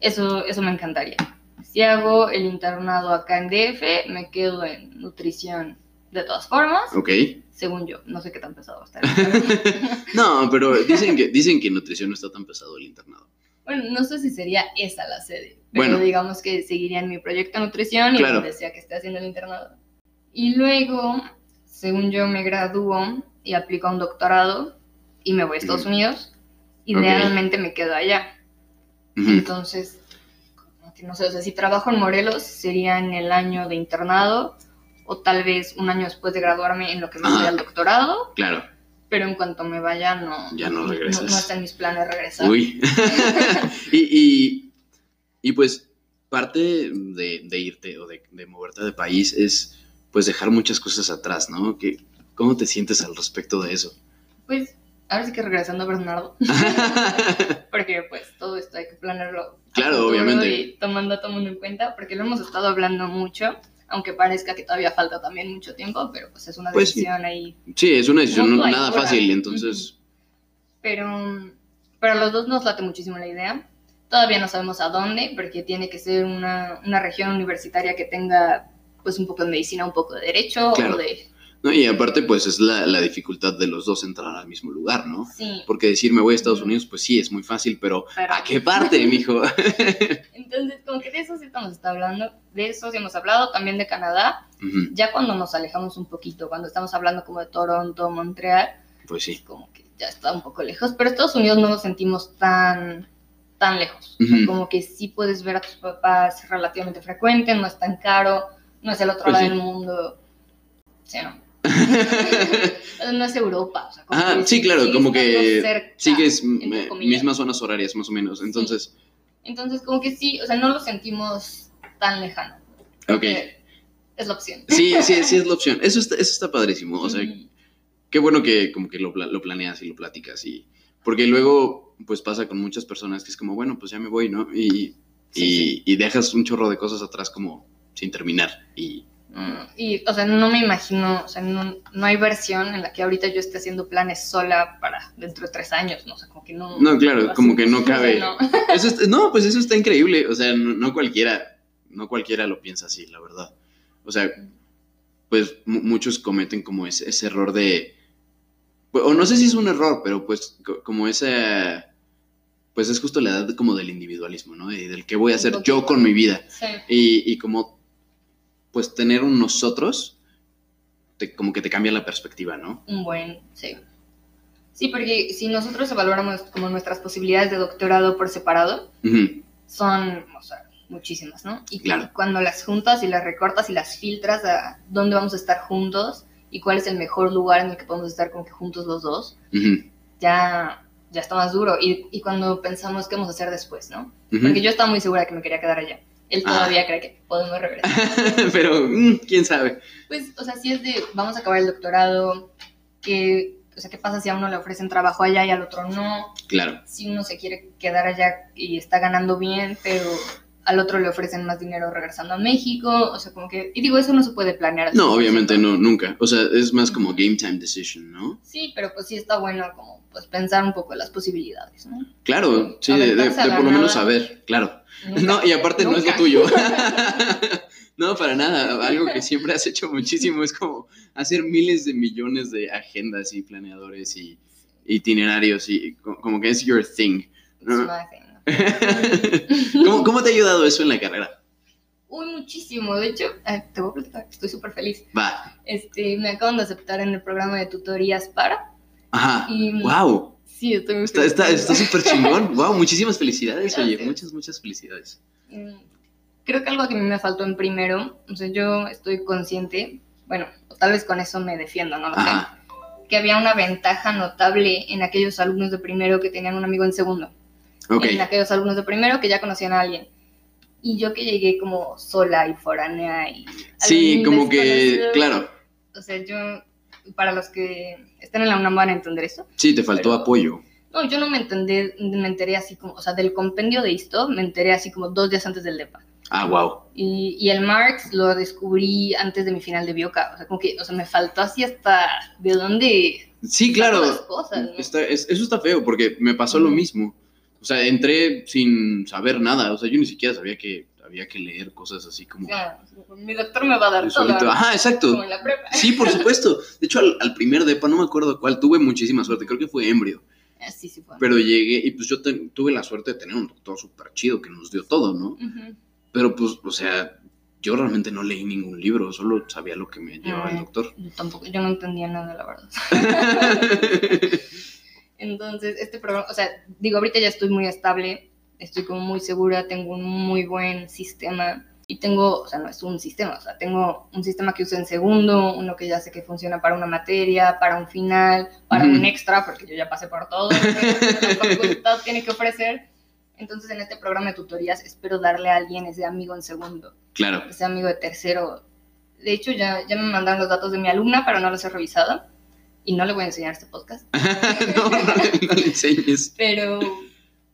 [SPEAKER 1] Eso, eso me encantaría. Si hago el internado acá en DF, me quedo en nutrición de todas formas,
[SPEAKER 2] Ok.
[SPEAKER 1] según yo. No sé qué tan pesado va a estar.
[SPEAKER 2] No, pero dicen que, dicen que nutrición no está tan pesado el internado.
[SPEAKER 1] Bueno, no sé si sería esa la sede, pero
[SPEAKER 2] Bueno.
[SPEAKER 1] digamos que seguiría en mi proyecto de nutrición y
[SPEAKER 2] Claro.
[SPEAKER 1] donde sea que esté haciendo el internado. Y luego, según yo, me gradúo y aplico a un doctorado y me voy a Estados. Unidos. Idealmente me quedo allá. Entonces, no sé, o sea, si trabajo en Morelos sería en el año de internado o tal vez un año después de graduarme en lo que me voy
[SPEAKER 2] Ajá.
[SPEAKER 1] al doctorado,
[SPEAKER 2] Claro.
[SPEAKER 1] pero en cuanto me vaya no,
[SPEAKER 2] Ya no regresas.
[SPEAKER 1] no, está en mis planes regresar.
[SPEAKER 2] Uy. *laughs* *laughs* y, y, y pues parte de, de irte o de, de moverte de país es pues dejar muchas cosas atrás, ¿no? ¿Qué, ¿Cómo te sientes al respecto de eso?
[SPEAKER 1] Pues, ahora sí que regresando a Bernardo, *laughs* porque pues todo esto hay que planearlo.
[SPEAKER 2] Claro, obviamente.
[SPEAKER 1] Y tomando todo mundo en cuenta, porque lo hemos estado hablando mucho. aunque parezca que todavía falta también mucho tiempo, pero pues es una
[SPEAKER 2] Pues sí.
[SPEAKER 1] decisión ahí.
[SPEAKER 2] Sí, es una decisión no- nada fácil, entonces...
[SPEAKER 1] Pero, pero a los dos nos late muchísimo la idea. Todavía no sabemos a dónde, porque tiene que ser una, una región universitaria que tenga pues un poco de medicina, un poco de derecho,
[SPEAKER 2] Claro.
[SPEAKER 1] o de...
[SPEAKER 2] No, y aparte, pues es la, la dificultad de los dos entrar al mismo lugar, ¿no?
[SPEAKER 1] Sí,
[SPEAKER 2] Porque decir me voy a Estados. Unidos, pues sí, es muy fácil, pero
[SPEAKER 1] Pero-
[SPEAKER 2] ¿a qué parte, *laughs* mijo? *laughs*
[SPEAKER 1] entonces como que de eso sí estamos hablando, de eso sí hemos hablado, también de Canadá, ya cuando nos alejamos un poquito, cuando estamos hablando como de Toronto, Montreal,
[SPEAKER 2] Pues
[SPEAKER 1] es
[SPEAKER 2] sí.
[SPEAKER 1] como que ya está un poco lejos, pero Estados Unidos no nos sentimos tan, tan lejos. Como que sí puedes ver a tus papás relativamente frecuente, no es tan caro, no es el otro
[SPEAKER 2] Pues
[SPEAKER 1] lado
[SPEAKER 2] sí.
[SPEAKER 1] del mundo. Sí, no. *laughs* no es Europa. O sea, como
[SPEAKER 2] Ah,
[SPEAKER 1] que
[SPEAKER 2] sí, claro, como que
[SPEAKER 1] cerca,
[SPEAKER 2] Sigues mismas zonas horarias, más o menos. Entonces,
[SPEAKER 1] Entonces, como que sí, o sea, no lo sentimos tan lejano.
[SPEAKER 2] ok.
[SPEAKER 1] Es la opción.
[SPEAKER 2] Sí, sí, sí es la opción. Eso está, eso está padrísimo. O sea, qué bueno que como que lo, lo planeas y lo platicas. Y, porque luego, pues pasa con muchas personas que es como, bueno, pues ya me voy, ¿no? Y, y, y dejas un chorro de cosas atrás como sin terminar. Y
[SPEAKER 1] Y, o sea, no me imagino, o sea, no, no hay versión en la que ahorita yo esté haciendo planes sola para dentro de tres años, ¿no? O sea, como que no.
[SPEAKER 2] No, claro, como que no cabe.
[SPEAKER 1] no. *laughs*
[SPEAKER 2] eso es- no, pues eso está increíble. O sea, no, cualquiera, no cualquiera lo piensa así, la verdad. O sea, pues mu- muchos cometen como ese, ese error de, o no sé si es un error, pero pues co- como ese, pues es justo la edad como del individualismo, ¿no? Y del que voy a hacer yo con mi vida.
[SPEAKER 1] Sí.
[SPEAKER 2] Y, y como, pues tener un nosotros, te- como que te cambia la perspectiva, ¿no?
[SPEAKER 1] Un buen, sí. Sí, porque si nosotros evaluáramos como nuestras posibilidades de doctorado por separado, son, o sea, muchísimas, ¿no? Y
[SPEAKER 2] Claro.
[SPEAKER 1] cuando las juntas y las recortas y las filtras a dónde vamos a estar juntos y cuál es el mejor lugar en el que podemos estar como que juntos los dos, ya, ya está más duro. Y, y cuando pensamos qué vamos a hacer después, ¿no? Porque yo estaba muy segura de que me quería quedar allá. Él
[SPEAKER 2] Ah.
[SPEAKER 1] todavía cree que podemos regresar. *laughs*
[SPEAKER 2] pero, mm, quién sabe.
[SPEAKER 1] Pues, o sea, si es de, vamos a acabar el doctorado, que, o sea, ¿qué pasa si a uno le ofrecen trabajo allá y al otro no?
[SPEAKER 2] Claro.
[SPEAKER 1] Si uno se quiere quedar allá y está ganando bien, pero al otro le ofrecen más dinero regresando a México, o sea, como que, y digo, eso no se puede planear.
[SPEAKER 2] No,
[SPEAKER 1] 100%.
[SPEAKER 2] obviamente no, nunca. O sea, es más como game time decision, ¿no?
[SPEAKER 1] Sí, pero pues sí está bueno como, pues, pensar un poco las posibilidades, ¿no?
[SPEAKER 2] Claro, sí, de, por lo menos saber, claro.
[SPEAKER 1] Nunca.
[SPEAKER 2] No, y aparte no es lo tuyo. *laughs* no, para nada. Algo que siempre has hecho muchísimo es como hacer miles de millones de agendas y planeadores y itinerarios y co- como que es your thing. ¿no?
[SPEAKER 1] my thing. *laughs*
[SPEAKER 2] ¿Cómo, cómo te ha ayudado eso en la carrera?
[SPEAKER 1] Uy, muchísimo. De hecho, eh, te voy a platicar, estoy súper feliz.
[SPEAKER 2] Va.
[SPEAKER 1] Este, me acaban de aceptar en el programa de tutorías para.
[SPEAKER 2] Ajá.
[SPEAKER 1] Y,
[SPEAKER 2] Wow.
[SPEAKER 1] Sí, estoy muy
[SPEAKER 2] Está
[SPEAKER 1] feliz.
[SPEAKER 2] está- está súper chingón. *laughs* Wow, muchísimas felicidades, oye. Muchas, muchas felicidades.
[SPEAKER 1] Mm, Creo que algo que a mí me faltó en primero, o sea, yo estoy consciente, bueno, tal vez con eso me defiendo, no lo sé, que había una ventaja notable en aquellos alumnos de primero que tenían un amigo en segundo,
[SPEAKER 2] Ok.
[SPEAKER 1] en aquellos alumnos de primero que ya conocían a alguien. Y yo que llegué como sola y foránea y...
[SPEAKER 2] Sí, como que, claro.
[SPEAKER 1] O sea, yo, para los que estén en la UNAM van a entender eso.
[SPEAKER 2] Sí, te faltó
[SPEAKER 1] Pero-
[SPEAKER 2] apoyo.
[SPEAKER 1] No, yo no me entendé, me enteré así como, o sea, del compendio de esto, me enteré así como dos días antes del DEPA.
[SPEAKER 2] Ah, wow.
[SPEAKER 1] Y, y el Marx lo descubrí antes de mi final de Bioca. O sea, como que, o sea, me faltó así hasta de dónde
[SPEAKER 2] Sí, claro.
[SPEAKER 1] las cosas, ¿no?
[SPEAKER 2] Está- es- eso está feo porque me pasó lo mismo. O sea, entré sin saber nada. O sea, yo ni siquiera sabía que había que leer cosas así como...
[SPEAKER 1] Mi doctor me va a dar todo.
[SPEAKER 2] Ajá, exacto.
[SPEAKER 1] Como en la prepa.
[SPEAKER 2] Sí, por supuesto. De hecho, al, al primer depa, no me acuerdo cuál, tuve muchísima suerte. Creo que fue embrio.
[SPEAKER 1] Ah, Sí, sí fue.
[SPEAKER 2] Pero llegué y pues yo te- tuve la suerte de tener un doctor súper chido que nos dio todo, ¿no?
[SPEAKER 1] Ujú.
[SPEAKER 2] Pero pues, o sea, yo realmente no leí ningún libro, solo sabía lo que me llevaba el
[SPEAKER 1] Ah.
[SPEAKER 2] doctor.
[SPEAKER 1] Yo tampoco, yo no entendía nada, la verdad. *laughs* Entonces, este programa, o sea, digo, ahorita ya estoy muy estable, estoy como muy segura, tengo un muy buen sistema y tengo, o sea, no es un sistema, o sea, tengo un sistema que uso en segundo, uno que ya sé que funciona para una materia, para un final, para
[SPEAKER 2] Ujú.
[SPEAKER 1] un extra, porque yo ya pasé por todo, *laughs* facultad tiene que ofrecer. Entonces, en este programa de tutorías espero darle a alguien ese amigo en segundo,
[SPEAKER 2] claro.
[SPEAKER 1] ese amigo de tercero. De hecho, ya, ya me mandaron los datos de mi alumna, pero no los he revisado. Y no le voy a enseñar este podcast.
[SPEAKER 2] no, *laughs* no, no le enseñes.
[SPEAKER 1] Pero,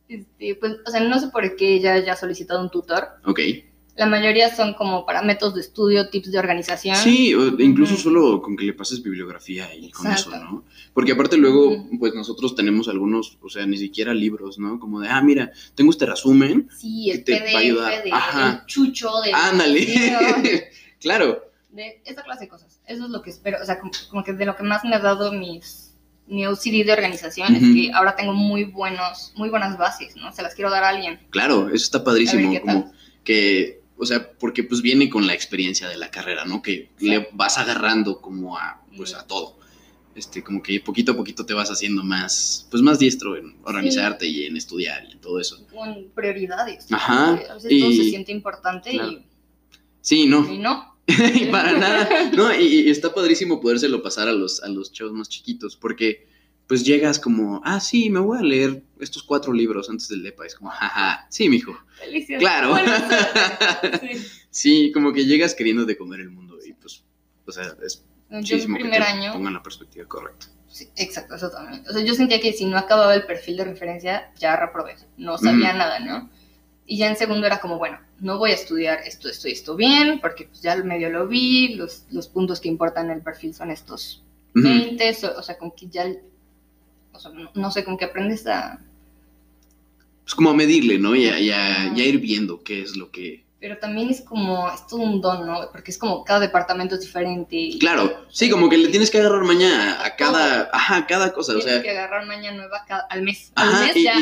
[SPEAKER 1] este, pues, o sea, no sé por qué ella ya ha solicitado un tutor.
[SPEAKER 2] Ok.
[SPEAKER 1] La mayoría son como para métodos de estudio, tips de organización.
[SPEAKER 2] Sí, o incluso
[SPEAKER 1] Ujú.
[SPEAKER 2] solo con que le pases bibliografía y con eso. ¿no? Porque aparte luego,
[SPEAKER 1] Ujú.
[SPEAKER 2] pues nosotros tenemos algunos, o sea, ni siquiera libros, ¿no? Como de, ah, mira, tengo este resumen.
[SPEAKER 1] Sí, el
[SPEAKER 2] que te va a
[SPEAKER 1] PDF
[SPEAKER 2] ayudar.
[SPEAKER 1] de
[SPEAKER 2] Ajá.
[SPEAKER 1] el chucho de
[SPEAKER 2] Ándale. *laughs* claro.
[SPEAKER 1] de esa clase de cosas. Eso es lo que espero. O sea, como, como que de lo que más me ha dado mis, mi OCD de organización es
[SPEAKER 2] Ujú.
[SPEAKER 1] que ahora tengo muy buenos, muy buenas bases, ¿no? Se las quiero dar a alguien.
[SPEAKER 2] Claro, eso está padrísimo, que, o sea, porque pues viene con la experiencia de la carrera, ¿no? Que
[SPEAKER 1] Sí.
[SPEAKER 2] le vas agarrando como a, pues a todo. Este, como que poquito a poquito te vas haciendo más, pues más diestro en organizarte y en estudiar y en todo eso.
[SPEAKER 1] Con prioridades.
[SPEAKER 2] Ajá,
[SPEAKER 1] A veces todo
[SPEAKER 2] y-
[SPEAKER 1] se siente importante
[SPEAKER 2] claro. Sí, no,
[SPEAKER 1] y, y no. *laughs*
[SPEAKER 2] y para nada. No, y, y está padrísimo podérselo pasar a los, a los chavos más chiquitos, porque pues llegas como, ah, sí, me voy a leer estos cuatro libros antes del DEPA. Es como, jaja, sí, mijo.
[SPEAKER 1] Felicidades.
[SPEAKER 2] Claro. *laughs*
[SPEAKER 1] Sí.
[SPEAKER 2] Sí, como que llegas queriendo de comer el mundo y pues, o sea, es muchísimo que te
[SPEAKER 1] año,
[SPEAKER 2] pongan la perspectiva correcta.
[SPEAKER 1] sí, exacto, eso también. O sea, yo sentía que si no acababa el perfil de referencia, ya reprobé. No sabía nada, ¿no? Y ya en segundo era como, bueno, no voy a estudiar esto, esto y esto bien, porque pues ya medio lo vi, los, los puntos que importan en el perfil son estos
[SPEAKER 2] Ujú.
[SPEAKER 1] 20, so- o sea, como que ya, o sea, no, no sé, como que aprendes a...
[SPEAKER 2] Pues como a medirle, ¿no? Y a, y a- y a ir viendo qué es lo que...
[SPEAKER 1] Pero también es como, es todo un don, ¿no? Porque es como cada departamento es diferente. y
[SPEAKER 2] Claro, sí, como que le tienes que agarrar maña a cada, ajá, a cada cosa, o
[SPEAKER 1] Tienes
[SPEAKER 2] sea,
[SPEAKER 1] que agarrar mañana nueva cada- al mes. Al
[SPEAKER 2] Ajá,
[SPEAKER 1] mes
[SPEAKER 2] y-
[SPEAKER 1] ya.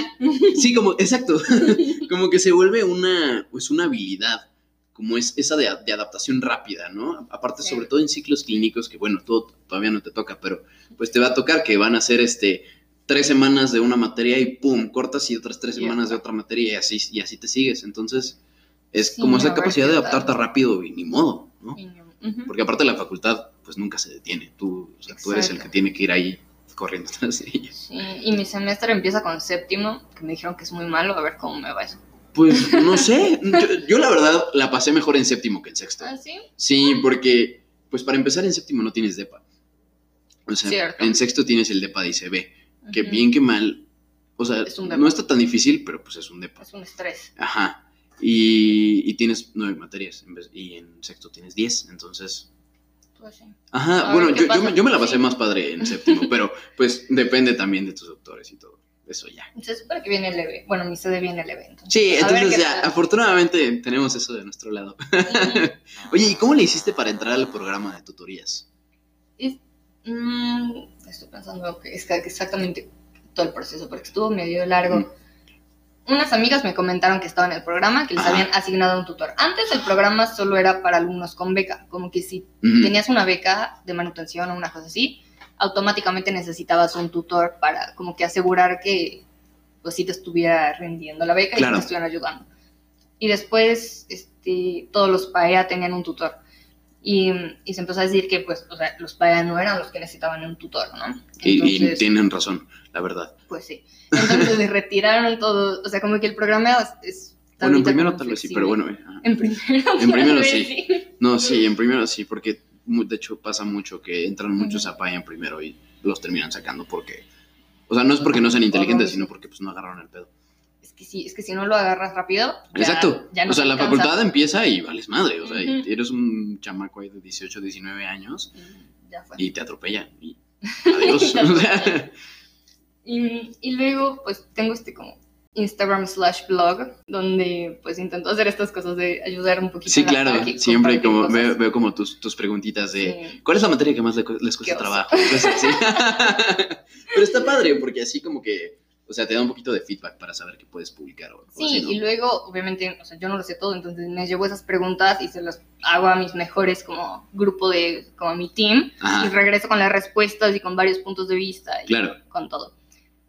[SPEAKER 2] sí, como, exacto, *laughs* *laughs* como que se vuelve una, pues una habilidad, como es esa de, de adaptación rápida, ¿no? Aparte,
[SPEAKER 1] Sí.
[SPEAKER 2] sobre todo en ciclos clínicos, que bueno, todo todavía no te toca, pero pues te va a tocar que van a ser este tres semanas de una materia y pum, cortas y otras tres
[SPEAKER 1] Y
[SPEAKER 2] semanas de
[SPEAKER 1] otra
[SPEAKER 2] materia y así, y así te sigues. Entonces, es
[SPEAKER 1] Sí,
[SPEAKER 2] como esa capacidad de adaptarte rápido y ni modo, ¿no? Porque aparte la facultad, pues nunca se detiene. Tú, o sea, tú eres el que tiene que ir ahí corriendo tras ella.
[SPEAKER 1] Sí, y mi semestre empieza con séptimo, que me dijeron que es muy malo, a ver cómo me va eso.
[SPEAKER 2] Pues no sé, yo, yo la verdad la pasé mejor en séptimo que en sexto.
[SPEAKER 1] ¿Ah, sí?
[SPEAKER 2] Sí, porque, pues para empezar en séptimo no tienes DEPA. O sea,
[SPEAKER 1] Cierto.
[SPEAKER 2] en sexto tienes el DEPA de ICB, que bien que mal, o sea, no está tan difícil, pero pues es un DEPA.
[SPEAKER 1] Es un estrés.
[SPEAKER 2] Ajá. Y, y tienes nueve materias, en vez- y en sexto tienes diez, entonces...
[SPEAKER 1] Pues sí.
[SPEAKER 2] Ajá,
[SPEAKER 1] A
[SPEAKER 2] bueno, yo, yo me, yo me la pasé
[SPEAKER 1] Sí.
[SPEAKER 2] más padre en séptimo, *laughs* pero pues depende también de tus doctores y todo. Eso ya.
[SPEAKER 1] Se supone que viene leve. Bueno, mi sede viene leve. Entonces,
[SPEAKER 2] Sí, entonces ya,
[SPEAKER 1] tal.
[SPEAKER 2] afortunadamente tenemos eso de nuestro lado. *laughs* Oye, ¿y cómo le hiciste para entrar al programa de tutorías?
[SPEAKER 1] Es- mm, estoy pensando que es exactamente todo el proceso, porque estuvo medio largo.
[SPEAKER 2] Mm.
[SPEAKER 1] Unas amigas me comentaron que estaban en el programa, que les
[SPEAKER 2] Ajá.
[SPEAKER 1] habían asignado un tutor. Antes el programa solo era para alumnos con beca, como que si
[SPEAKER 2] Ujú.
[SPEAKER 1] tenías una beca de manutención o una cosa así, automáticamente necesitabas un tutor para como que asegurar que pues sí te estuviera rindiendo la beca
[SPEAKER 2] Claro.
[SPEAKER 1] y te estuvieran ayudando. Y después este, todos los PAEA tenían un tutor. Y, y se empezó a decir que pues, o sea, los PAEA no eran los que necesitaban un tutor, ¿no?
[SPEAKER 2] Y, y
[SPEAKER 1] Entonces,
[SPEAKER 2] tienen razón, la verdad.
[SPEAKER 1] pues sí. Entonces *laughs* retiraron todo, o sea, como que el programa es...
[SPEAKER 2] Bueno, en primero tal vez sí, pero bueno. eh.
[SPEAKER 1] En primero,
[SPEAKER 2] En primero sí. No, sí, en primero sí, porque de hecho pasa mucho que entran muchos a en primero y los terminan sacando porque... O sea, no es porque no sean inteligentes, sino porque pues no agarraron el pedo.
[SPEAKER 1] Es que sí, es que si no lo agarras rápido. ya-
[SPEAKER 2] Exacto.
[SPEAKER 1] ya no
[SPEAKER 2] o sea, la
[SPEAKER 1] alcanza.
[SPEAKER 2] facultad empieza y vales madre. O sea,
[SPEAKER 1] Ujú.
[SPEAKER 2] eres un chamaco ahí de 18, 19 años
[SPEAKER 1] Ya fue.
[SPEAKER 2] y te atropellan. Y adiós. *laughs* O sea,
[SPEAKER 1] Y, y luego, pues tengo este como Instagram slash blog, donde pues intento hacer estas cosas de ayudar un poquito.
[SPEAKER 2] sí, claro. Siempre como veo, veo como tus, tus preguntitas de...
[SPEAKER 1] Sí.
[SPEAKER 2] ¿Cuál es la materia que más le les cuesta trabajo? *laughs* Pero está padre porque así como que, o sea, te da un poquito de feedback para saber qué puedes publicar o, o
[SPEAKER 1] Sí,
[SPEAKER 2] así, ¿no?
[SPEAKER 1] y luego, obviamente, o sea, yo no lo sé todo, entonces me llevo esas preguntas y se las hago a mis mejores como grupo de, como a mi team, y regreso con las respuestas y con varios puntos de vista y
[SPEAKER 2] claro.
[SPEAKER 1] con todo.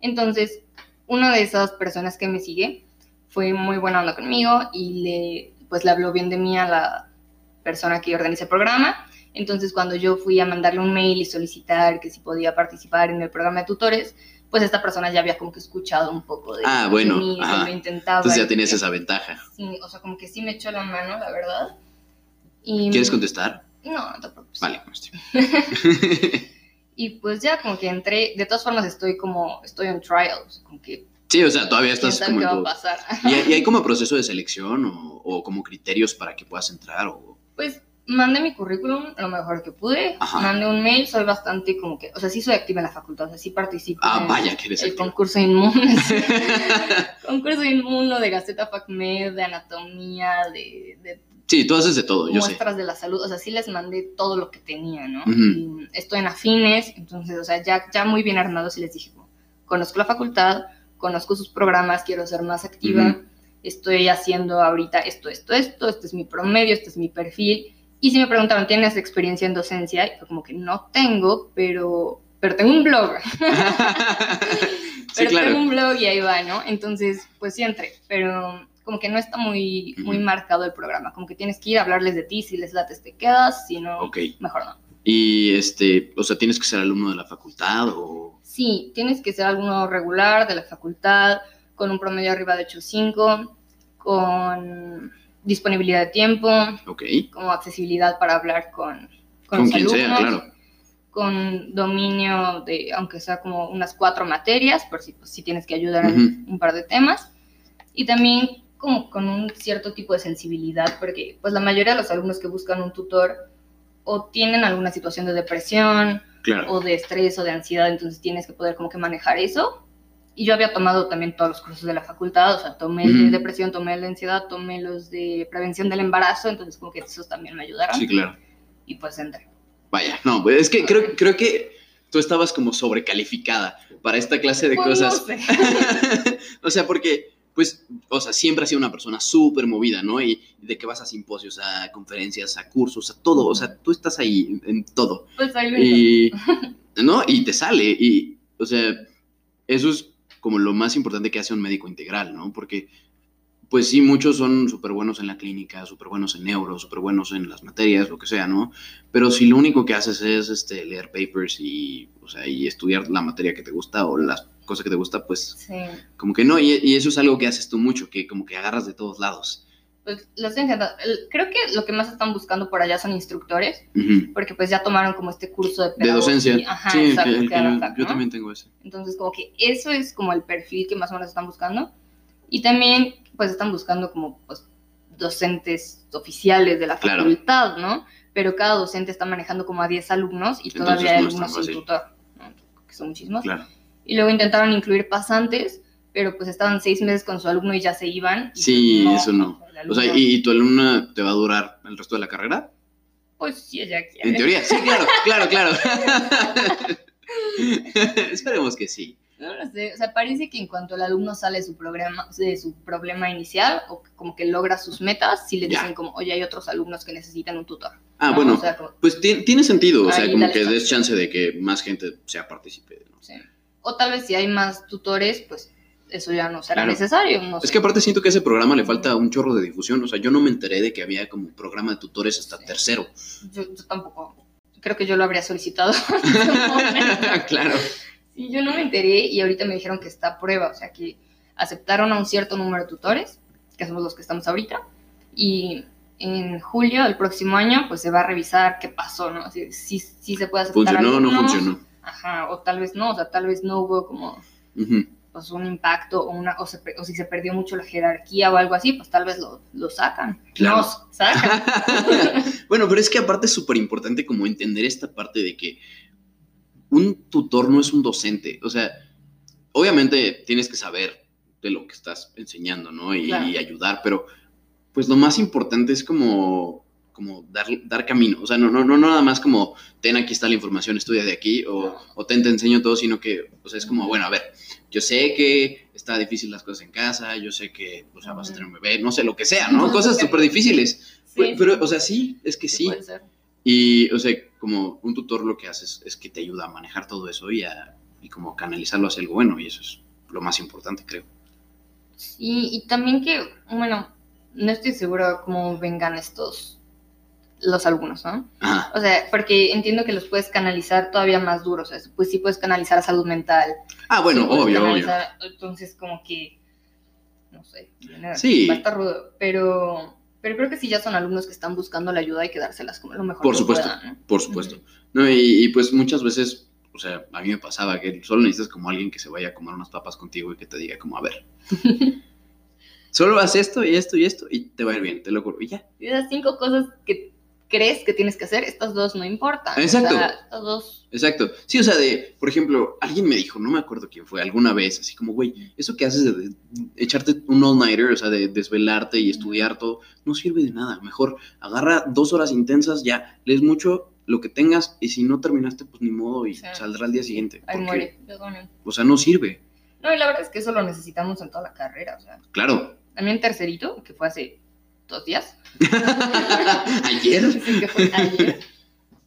[SPEAKER 1] Entonces, una de esas personas que me sigue fue muy buena onda conmigo y le, pues le habló bien de mí a la persona que organiza el programa. Entonces, cuando yo fui a mandarle un mail y solicitar que si podía participar en el programa de tutores, pues esta persona ya había como que escuchado un poco de,
[SPEAKER 2] Ah, bueno,
[SPEAKER 1] mí, lo intentaba.
[SPEAKER 2] Entonces ya tienes
[SPEAKER 1] que-
[SPEAKER 2] esa ventaja.
[SPEAKER 1] Sí, o sea, como que sí me echó la mano, la verdad. Y,
[SPEAKER 2] ¿Quieres contestar?
[SPEAKER 1] No, no te preocupes.
[SPEAKER 2] Vale, este. *laughs*
[SPEAKER 1] Y pues ya como que entré, de todas formas estoy como, estoy en trial, o sea, como que
[SPEAKER 2] Sí, o sea, todavía estás como
[SPEAKER 1] qué va a pasar.
[SPEAKER 2] ¿Y, hay- y hay *laughs* como proceso de selección o, o como criterios para que puedas entrar? O...
[SPEAKER 1] Pues mandé mi currículum lo mejor que pude,
[SPEAKER 2] Ajá.
[SPEAKER 1] mandé un mail, soy bastante como que, o sea, sí soy activa en la facultad, o sea, sí participo
[SPEAKER 2] Ah,
[SPEAKER 1] en
[SPEAKER 2] vaya, que eres
[SPEAKER 1] el
[SPEAKER 2] activa.
[SPEAKER 1] concurso inmuno, *laughs* concurso inmuno de Gaceta FACMED, de anatomía, de, de
[SPEAKER 2] Sí, tú haces de todo, yo sé.
[SPEAKER 1] muestras de la salud, o sea, sí les mandé todo lo que tenía, ¿no? Y estoy en afines, entonces, o sea, ya, ya muy bien armados y les dije, como, conozco la facultad, conozco sus programas, quiero ser más activa, estoy haciendo ahorita esto, esto, esto, este es mi promedio, este es mi perfil. Y si me preguntaron, ¿tienes experiencia en docencia? Y fue como que no tengo, pero, pero tengo un blog. *laughs* *laughs*
[SPEAKER 2] sí,
[SPEAKER 1] pero tengo un blog y ahí va, ¿no? Entonces, pues sí entré, pero como que no está muy, muy
[SPEAKER 2] Ujú.
[SPEAKER 1] marcado el programa, como que tienes que ir a hablarles de ti, si les lates te quedas, si no,
[SPEAKER 2] Ok.
[SPEAKER 1] mejor no.
[SPEAKER 2] Y este, o sea, tienes que ser alumno de la facultad o...
[SPEAKER 1] Sí, tienes que ser alguno regular de la facultad, con un promedio arriba de 8.5, con disponibilidad de tiempo,
[SPEAKER 2] Ok.
[SPEAKER 1] como accesibilidad para hablar con, con,
[SPEAKER 2] Con quien sea,
[SPEAKER 1] alumnos,
[SPEAKER 2] claro.
[SPEAKER 1] con dominio de, aunque sea como unas cuatro materias, por si, pues, si tienes que ayudar
[SPEAKER 2] Ujú.
[SPEAKER 1] en un par de temas, y también como con un cierto tipo de sensibilidad, porque pues la mayoría de los alumnos que buscan un tutor o tienen alguna situación de depresión,
[SPEAKER 2] Claro.
[SPEAKER 1] o de estrés o de ansiedad, entonces tienes que poder como que manejar eso. Y yo había tomado también todos los cursos de la facultad, o sea, tomé el de depresión, tomé el de ansiedad, tomé los de prevención del embarazo, entonces como que esos también me ayudaron
[SPEAKER 2] Sí, claro.
[SPEAKER 1] y pues entré.
[SPEAKER 2] Vaya, no, pues es que creo, creo que tú estabas como sobrecalificada para esta clase de
[SPEAKER 1] Pues, no
[SPEAKER 2] cosas.
[SPEAKER 1] sé. *laughs*
[SPEAKER 2] o sea, porque, pues, o sea, siempre has sido una persona súper movida, ¿no? Y de que vas a simposios, a conferencias, a cursos, a todo. O sea, tú estás ahí en, todo.
[SPEAKER 1] Pues ahí.
[SPEAKER 2] Y, ¿no? Y te sale. Y, o sea, eso es como lo más importante que hace un médico integral, ¿no? Porque, pues sí, muchos son súper buenos en la clínica, súper buenos en neuro, súper buenos en las materias, lo que sea, ¿no? Pero si lo único que haces es este, leer papers y, o sea, y estudiar la materia que te gusta o las cosas que te gusta, pues
[SPEAKER 1] Sí,
[SPEAKER 2] como que no. Y, y eso es algo que haces tú mucho, que como que agarras de todos lados.
[SPEAKER 1] pues intentando. El- Creo que lo que más están buscando por allá son instructores,
[SPEAKER 2] Ujú.
[SPEAKER 1] porque pues ya tomaron como este curso de
[SPEAKER 2] De docencia.
[SPEAKER 1] Ajá,
[SPEAKER 2] sí,
[SPEAKER 1] exacto,
[SPEAKER 2] que-
[SPEAKER 1] que
[SPEAKER 2] que
[SPEAKER 1] da la
[SPEAKER 2] yo, también tengo ese.
[SPEAKER 1] Entonces, como que eso es como el perfil que más o menos están buscando. Y también, pues, están buscando como, pues, docentes oficiales de la
[SPEAKER 2] Claro.
[SPEAKER 1] facultad, ¿no? Pero cada docente está manejando como a 10 alumnos y
[SPEAKER 2] Entonces
[SPEAKER 1] todavía hay
[SPEAKER 2] no
[SPEAKER 1] alumnos sin tutor, ¿no? que son muchísimos.
[SPEAKER 2] Claro.
[SPEAKER 1] Y luego intentaron incluir pasantes, pero pues estaban seis meses con su alumno y ya se iban.
[SPEAKER 2] Sí,
[SPEAKER 1] pues,
[SPEAKER 2] eso no. O sea, ¿y, y tu alumna te va a durar el resto de la carrera?
[SPEAKER 1] Pues si ella quiere.
[SPEAKER 2] En teoría, sí, claro, *laughs* claro, claro. *laughs* Esperemos que sí.
[SPEAKER 1] No lo sé, o sea, parece que en cuanto el alumno sale de su programa, de su problema inicial, o como que logra sus metas, sí le
[SPEAKER 2] Ya.
[SPEAKER 1] dicen como, oye, hay otros alumnos que necesitan un tutor.
[SPEAKER 2] Ah,
[SPEAKER 1] ¿no?
[SPEAKER 2] bueno,
[SPEAKER 1] O sea, como-
[SPEAKER 2] pues ti- tiene sentido, o sea, como que des chance de que más gente sea partícipe. ¿no?
[SPEAKER 1] sí. O tal vez si hay más tutores, pues eso ya no será
[SPEAKER 2] Claro.
[SPEAKER 1] necesario. No
[SPEAKER 2] Es
[SPEAKER 1] sé.
[SPEAKER 2] que aparte siento que a ese programa le falta un chorro de difusión, o sea, yo no me enteré de que había como programa de tutores hasta tercero.
[SPEAKER 1] yo, yo tampoco. Creo que yo lo habría solicitado. *laughs* *laughs*
[SPEAKER 2] claro.
[SPEAKER 1] sí, yo no me enteré y ahorita me dijeron que está a prueba, o sea, que aceptaron a un cierto número de tutores, que somos los que estamos ahorita, y en julio del próximo año, pues se va a revisar qué pasó, ¿no? Si, si, si se puede aceptar
[SPEAKER 2] ¿Funcionó o no funcionó?
[SPEAKER 1] Ajá, o tal vez no, o sea, tal vez no hubo como pues, un impacto o, una, o, se pe- o si se perdió mucho la jerarquía o algo así, pues tal vez lo, lo sacan.
[SPEAKER 2] Claro.
[SPEAKER 1] Nos sacan. *laughs*
[SPEAKER 2] bueno, pero es que aparte es súper importante como entender esta parte de que un tutor no es un docente. O sea, obviamente tienes que saber de lo que estás enseñando, ¿no? Y,
[SPEAKER 1] Claro.
[SPEAKER 2] y ayudar, pero pues lo más importante es como, como dar, dar camino. O sea, no, no, no nada más como, ten, aquí está la información, estudia de aquí, o, ten, te enseño todo, sino que, o sea, es como, bueno, a ver, yo sé que está difícil las cosas en casa, yo sé que, o sea, vas a tener un bebé, no sé, lo que sea, ¿no? *laughs* Cosas súper difíciles.
[SPEAKER 1] Sí,
[SPEAKER 2] Pero, o sea, sí, es que sí. Y, o sea, como un tutor lo que hace es, es que te ayuda a manejar todo eso y, a, y como canalizarlo hacia algo bueno, y eso es lo más importante, creo.
[SPEAKER 1] Sí, y también que, bueno, no estoy segura cómo vengan estos, los alumnos, ¿no?
[SPEAKER 2] Ajá.
[SPEAKER 1] O sea, porque entiendo que los puedes canalizar todavía más duros, o sea, pues sí puedes canalizar a salud mental.
[SPEAKER 2] Ah, bueno,
[SPEAKER 1] sí
[SPEAKER 2] obvio, obvio.
[SPEAKER 1] Entonces, como que, no sé,
[SPEAKER 2] Sí.
[SPEAKER 1] va a estar rudo, pero, pero creo que sí ya son alumnos que están buscando la ayuda y que dárselas como lo mejor
[SPEAKER 2] Por
[SPEAKER 1] que
[SPEAKER 2] supuesto.
[SPEAKER 1] puedan, ¿no?
[SPEAKER 2] Por supuesto. No, y, y, pues muchas veces, o sea, a mí me pasaba que solo necesitas como alguien que se vaya a comer unas papas contigo y que te diga como, a ver, *laughs* solo haz esto y esto y esto y te va a ir bien, te lo juro, y ya.
[SPEAKER 1] Y esas cinco cosas que crees que tienes que hacer, estas dos no importan.
[SPEAKER 2] Exacto.
[SPEAKER 1] O sea, estas dos.
[SPEAKER 2] Exacto. Sí, o sea, de, por ejemplo, alguien me dijo, no me acuerdo quién fue, alguna vez, así como, güey, eso que haces de, de echarte un all-nighter, o sea, de desvelarte y estudiar todo, no sirve de nada. Mejor agarra dos horas intensas, ya, lees mucho, lo que tengas, y si no terminaste, pues ni modo, y
[SPEAKER 1] Sí.
[SPEAKER 2] saldrá al día siguiente. Porque,
[SPEAKER 1] muere.
[SPEAKER 2] O sea, no sirve.
[SPEAKER 1] No, y la verdad es que eso lo necesitamos en toda la carrera. O sea,
[SPEAKER 2] Claro.
[SPEAKER 1] en tercerito, que fue hace dos días, *laughs*
[SPEAKER 2] Ayer.
[SPEAKER 1] sí, que fue ayer,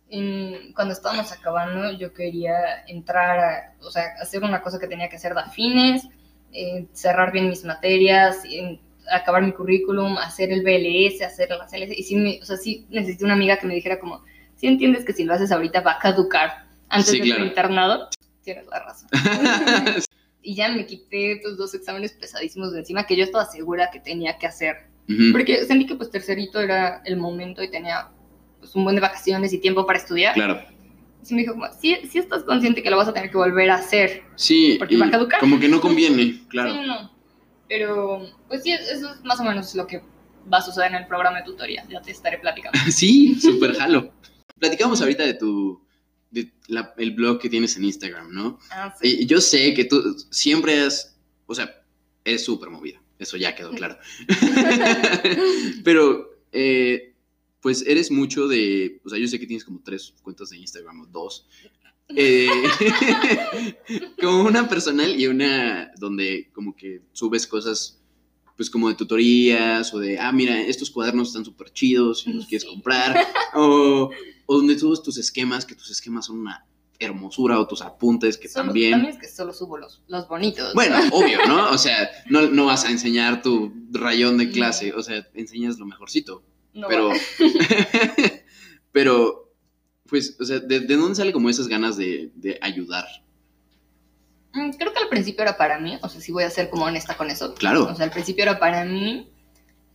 [SPEAKER 1] en- cuando estábamos acabando, yo quería entrar, a, o sea, hacer una cosa que tenía que hacer de afines, eh, cerrar bien mis materias, en- acabar mi currículum, hacer el BLS, hacer las LS, y sí, me- o sea, sí necesité una amiga que me dijera como, si entiendes que si lo haces ahorita va a caducar antes
[SPEAKER 2] Sí,
[SPEAKER 1] de
[SPEAKER 2] claro.
[SPEAKER 1] tu internado, tienes la razón. *laughs* y ya me quité estos dos exámenes pesadísimos de encima que yo estaba segura que tenía que hacer. Porque sentí que pues tercerito era el momento y tenía pues, un buen de vacaciones y tiempo para estudiar.
[SPEAKER 2] Claro.
[SPEAKER 1] Y me dijo como, sí, sí estás consciente que lo vas a tener que volver a hacer.
[SPEAKER 2] Sí,
[SPEAKER 1] Porque va a caducar.
[SPEAKER 2] como que no conviene, claro.
[SPEAKER 1] Sí, no. Pero pues sí, eso es más o menos lo que va a suceder en el programa de tutoría. Ya te estaré platicando. *laughs*
[SPEAKER 2] Sí, súper *laughs* jalo. Platicamos ahorita de tu, de la- el blog que tienes en Instagram, ¿no?
[SPEAKER 1] Ah, sí.
[SPEAKER 2] Y yo sé que tú siempre has, o sea, eres súper movida, eso ya quedó claro. *laughs* Pero, eh, pues eres mucho de, o sea, yo sé que tienes como tres cuentas de Instagram o dos. Eh, *laughs* como una personal y una donde como que subes cosas, pues como de tutorías o de, ah, mira, estos cuadernos están súper chidos y los quieres comprar. O, o donde subes tus esquemas, que tus esquemas son una hermosura o tus apuntes que
[SPEAKER 1] Solo-
[SPEAKER 2] también...
[SPEAKER 1] También es que solo subo los, los bonitos.
[SPEAKER 2] Bueno, *laughs* obvio, ¿no? O sea, no, no vas a enseñar tu rayón de
[SPEAKER 1] No.
[SPEAKER 2] clase, o sea, enseñas lo mejorcito.
[SPEAKER 1] No
[SPEAKER 2] pero, *laughs* pero, pues, o sea, ¿de, de dónde sale como esas ganas de, de ayudar?
[SPEAKER 1] Mm, Creo que al principio era para mí, o sea, sí voy a ser como honesta con eso.
[SPEAKER 2] Claro.
[SPEAKER 1] O sea, al principio era para mí.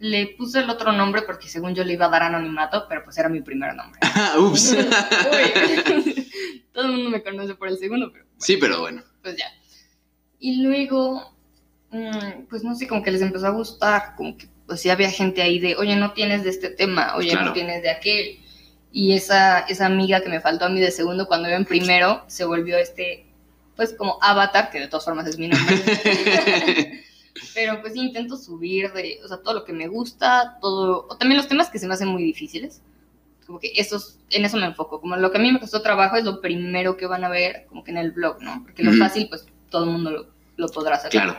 [SPEAKER 1] Le puse el otro nombre porque según yo le iba a dar anonimato, pero pues era mi primer nombre. *laughs*
[SPEAKER 2] Ah, Ups. *laughs*
[SPEAKER 1] Todo el mundo me conoce por el segundo, pero
[SPEAKER 2] Sí, pero bueno.
[SPEAKER 1] pues ya. Y luego, mm, pues no sé, como que les empezó a gustar, como que pues sí había gente ahí de, oye, no tienes de este tema, oye,
[SPEAKER 2] Claro.
[SPEAKER 1] no tienes de aquel. Y esa, esa amiga que me faltó a mí de segundo cuando iba en primero, se volvió este, pues como avatar, que de todas formas es mi nombre. *laughs* Pero pues intento subir de, o sea, todo lo que me gusta, todo, o también los temas que se me hacen muy difíciles. Como que esos, en eso me enfoco. Como lo que a mí me costó trabajo es lo primero que van a ver, como que en el blog, ¿no? Porque lo
[SPEAKER 2] Ujú.
[SPEAKER 1] fácil, pues todo el mundo lo, lo podrá hacer.
[SPEAKER 2] Claro.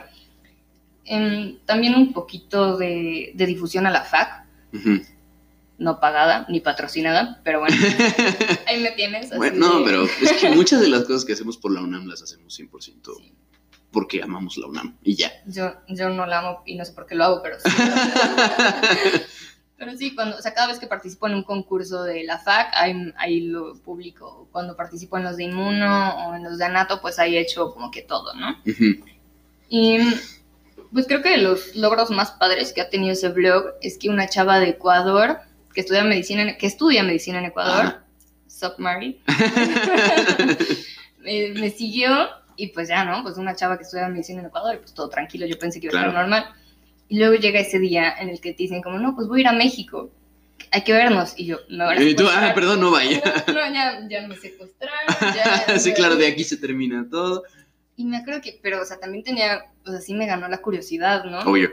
[SPEAKER 1] Em, también un poquito de, de difusión a la FAC,
[SPEAKER 2] Ujú.
[SPEAKER 1] no pagada ni patrocinada, pero bueno, *laughs* ahí me tienes.
[SPEAKER 2] Bueno, no, pero es que muchas de las cosas que hacemos por la UNAM las hacemos 100%
[SPEAKER 1] Sí.
[SPEAKER 2] Porque amamos la UNAM y ya.
[SPEAKER 1] Yo, yo no la amo y no sé por qué lo hago, pero sí. *laughs* pero sí, cuando, o sea, cada vez que participo en un concurso de la FAC, ahí, ahí lo publico. Cuando participo en los de Inmuno o en los de Anato, pues ahí he hecho como que todo, ¿no?
[SPEAKER 2] Ujú.
[SPEAKER 1] Y pues creo que de los logros más padres que ha tenido ese blog es que una chava de Ecuador que estudia medicina en, que estudia medicina en Ecuador,
[SPEAKER 2] Ajá.
[SPEAKER 1] Sup Mari, *laughs* *laughs* me, me siguió y pues ya, ¿no? Pues una chava que estudia medicina en Ecuador y pues todo tranquilo, yo pensé que iba a
[SPEAKER 2] Claro.
[SPEAKER 1] estar normal. Y luego llega ese día en el que te dicen como, no, pues voy a ir a México, hay que vernos. Y yo, me van a
[SPEAKER 2] Y tú, ah, perdón, no vaya.
[SPEAKER 1] No, *laughs* no, ya, ya me secuestraron. Ya, *laughs*
[SPEAKER 2] sí, claro, de aquí se termina todo.
[SPEAKER 1] Y me acuerdo que, pero, o sea, también tenía, o sea, sí me ganó la curiosidad, ¿no?
[SPEAKER 2] Obvio.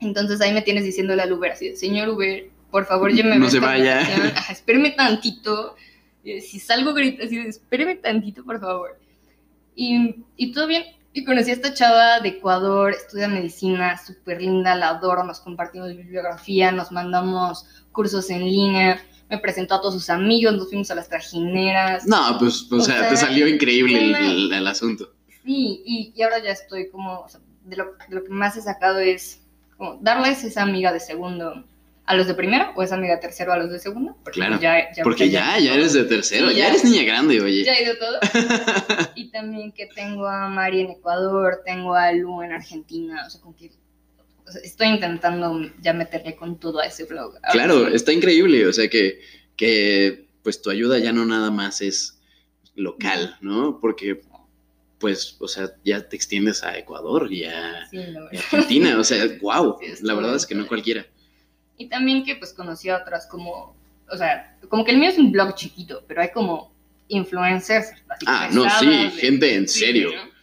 [SPEAKER 1] Entonces ahí me tienes diciéndole al Uber así, señor Uber, por favor, lléveme
[SPEAKER 2] No
[SPEAKER 1] a
[SPEAKER 2] se vaya. *laughs*
[SPEAKER 1] Ajá, espéreme tantito. Si salgo grita así, espéreme tantito, por favor. Y, y todo bien. Y conocí a esta chava de Ecuador, estudia medicina, súper linda, la adoro, nos compartimos bibliografía, nos mandamos cursos en línea, me presentó a todos sus amigos, nos fuimos a las trajineras.
[SPEAKER 2] No, pues, o,
[SPEAKER 1] O
[SPEAKER 2] sea,
[SPEAKER 1] sea,
[SPEAKER 2] te salió increíble el,
[SPEAKER 1] una-
[SPEAKER 2] el- el asunto.
[SPEAKER 1] Sí, y, y ahora ya estoy como, o sea, de lo, de lo que más he sacado es como darles esa amiga de segundo a los de primero o esa amiga de tercero a los de segundo. Porque
[SPEAKER 2] Claro,
[SPEAKER 1] ya, ya-
[SPEAKER 2] Porque ya, ya eres de tercero, ya
[SPEAKER 1] ya.
[SPEAKER 2] eres niña grande, oye.
[SPEAKER 1] Ya he ido todo. *laughs* y también que tengo a Mari en Ecuador, tengo a Lu en Argentina, o sea, con que o sea, estoy intentando ya meterle con todo a ese blog. Ahora
[SPEAKER 2] Claro,
[SPEAKER 1] sí.
[SPEAKER 2] está increíble, o sea que, que pues tu ayuda ya no nada más es local, ¿no? Porque, pues, o sea, ya te extiendes a Ecuador y a,
[SPEAKER 1] Sí, la
[SPEAKER 2] y a
[SPEAKER 1] verdad.
[SPEAKER 2] Argentina, o sea, *laughs* wow,
[SPEAKER 1] Sí,
[SPEAKER 2] la verdad es que no cualquiera.
[SPEAKER 1] Y también que pues conocí a otras como, o sea, como que el mío es un blog chiquito, pero hay como influencers. así
[SPEAKER 2] Ah, no, sí,
[SPEAKER 1] de-
[SPEAKER 2] gente en serio.
[SPEAKER 1] ¿no?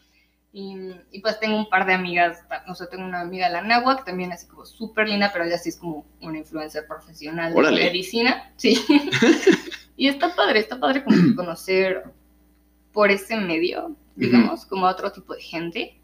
[SPEAKER 1] Y, y, pues tengo un par de amigas, o sea, tengo una amiga, la Nahua, que también es así como súper linda, pero ella sí es como una influencer profesional de medicina. Sí. *laughs* y está padre, está padre como conocer por ese medio, digamos, como a otro tipo de gente,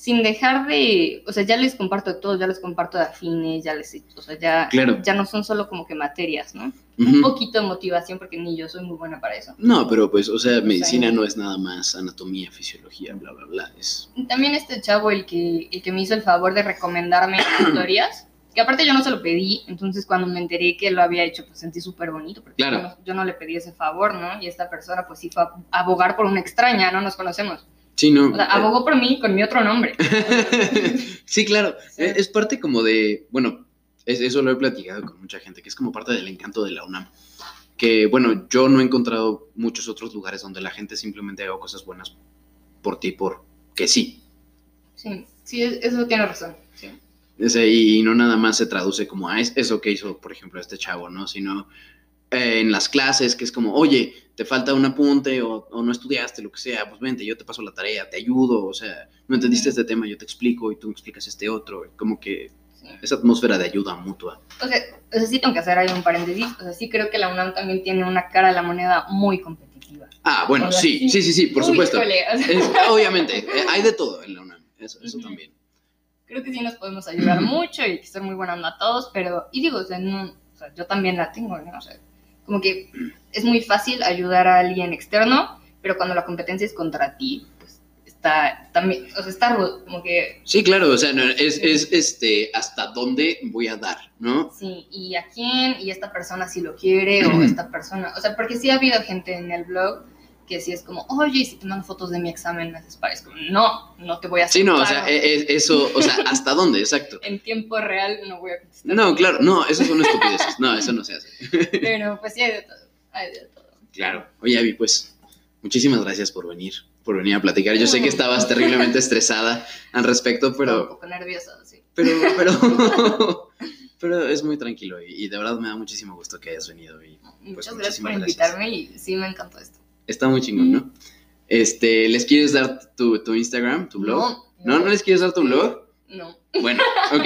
[SPEAKER 1] sin dejar de, o sea, ya les comparto de todo, ya les comparto de afines, ya les, o sea, ya,
[SPEAKER 2] Claro.
[SPEAKER 1] ya no son solo como que materias, ¿no? Un
[SPEAKER 2] Ujú.
[SPEAKER 1] poquito de motivación, porque ni yo soy muy buena para eso.
[SPEAKER 2] No, pero pues, o sea, medicina
[SPEAKER 1] sea,
[SPEAKER 2] no es nada más anatomía, fisiología, bla, bla, bla. Es...
[SPEAKER 1] También este chavo, el que, el que me hizo el favor de recomendarme *clears throat* historias, que aparte yo no se lo pedí, entonces cuando me enteré que lo había hecho, pues sentí súper bonito, porque
[SPEAKER 2] Claro.
[SPEAKER 1] yo, no, yo no le pedí ese favor, ¿no? Y esta persona pues sí fue a abogar por una extraña, no nos conocemos.
[SPEAKER 2] Sí, no.
[SPEAKER 1] O sea, abogó por mí con mi otro nombre. *laughs*
[SPEAKER 2] sí, claro.
[SPEAKER 1] Sí.
[SPEAKER 2] Es, parte como de, bueno, es- eso lo he platicado con mucha gente, que es como parte del encanto de la UNAM. Que, bueno, yo no he encontrado muchos otros lugares donde la gente simplemente haga cosas buenas por ti, por que sí.
[SPEAKER 1] Sí, sí, eso tiene razón. Sí.
[SPEAKER 2] Sea, y, no nada más se traduce como a es- eso que hizo, por ejemplo, este chavo, ¿no? Sino eh, en las clases, que es como, oye, te falta un apunte o, o no estudiaste, lo que sea, pues vente, yo te paso la tarea, te ayudo, o sea, no entendiste este tema, yo te explico y tú me explicas este otro, como que
[SPEAKER 1] sí.
[SPEAKER 2] esa atmósfera de ayuda mutua.
[SPEAKER 1] O sea, o sea, sí tengo que hacer ahí un paréntesis. O sea, sí creo que la UNAM también tiene una cara a la moneda muy competitiva.
[SPEAKER 2] Ah, bueno,
[SPEAKER 1] O sea,
[SPEAKER 2] sí, sí, sí, sí, por
[SPEAKER 1] Uy,
[SPEAKER 2] supuesto.
[SPEAKER 1] o sea,
[SPEAKER 2] Es- obviamente, eh, hay de todo en la UNAM, eso, eso
[SPEAKER 1] Ujú.
[SPEAKER 2] también.
[SPEAKER 1] creo que sí nos podemos ayudar mucho y que ser muy buena onda a todos, pero, y digo, o sea, no- yo también la tengo, ¿no? O sea, como que es muy fácil ayudar a alguien externo, pero cuando la competencia es contra ti, pues está también, o sea, está como que,
[SPEAKER 2] Sí, claro, o sea, no, es, es este, hasta dónde voy a dar, ¿no?
[SPEAKER 1] sí, y a quién, y esta persona si lo quiere, o *clears throat* esta persona, o sea, porque sí ha habido gente en el blog que sí es como, oye, si te mando fotos de mi examen, me haces para, es como, no, no te voy a hacer
[SPEAKER 2] Sí, no, o sea, e- e- eso, o sea, hasta dónde, exacto. *laughs*
[SPEAKER 1] en tiempo real no voy a contestar.
[SPEAKER 2] No, claro, no, eso son estupideces, no, eso no se hace. *laughs*
[SPEAKER 1] Pero pues sí hay de todo, hay de todo.
[SPEAKER 2] Claro. Oye, Abby, pues, muchísimas gracias por venir, por venir a platicar. Yo sé que estabas terriblemente estresada al respecto,
[SPEAKER 1] Estaba un
[SPEAKER 2] pero,
[SPEAKER 1] poco nerviosa, sí.
[SPEAKER 2] pero, *laughs* pero, pero es muy tranquilo y, y de verdad me da muchísimo gusto que hayas venido y
[SPEAKER 1] Muchas gracias por
[SPEAKER 2] gracias.
[SPEAKER 1] invitarme y sí me encantó esto.
[SPEAKER 2] Está muy chingón, ¿no? Este, ¿les quieres dar tu, tu Instagram, tu blog?
[SPEAKER 1] No,
[SPEAKER 2] ¿No? ¿No les quieres dar tu blog?
[SPEAKER 1] No.
[SPEAKER 2] Bueno, *laughs* ok.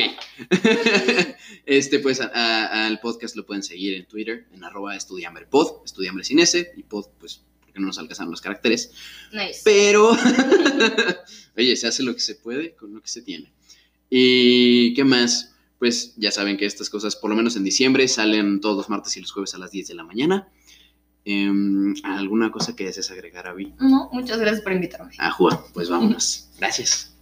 [SPEAKER 2] *laughs* Este, pues a- a- al podcast lo pueden seguir en Twitter, en arroba estudiambrepod, estudiambre sin S, y pod, pues, porque no nos alcanzan los caracteres.
[SPEAKER 1] Nice.
[SPEAKER 2] Pero, *laughs* oye, se hace lo que se puede con lo que se tiene. ¿Y qué más? Pues ya saben que estas cosas, por lo menos en diciembre, salen todos los martes y los jueves a las 10 de la mañana. Em, ¿Alguna cosa que desees agregar, Avi?
[SPEAKER 1] No, muchas gracias por invitarme.
[SPEAKER 2] Ah, Juan, pues vámonos. Gracias.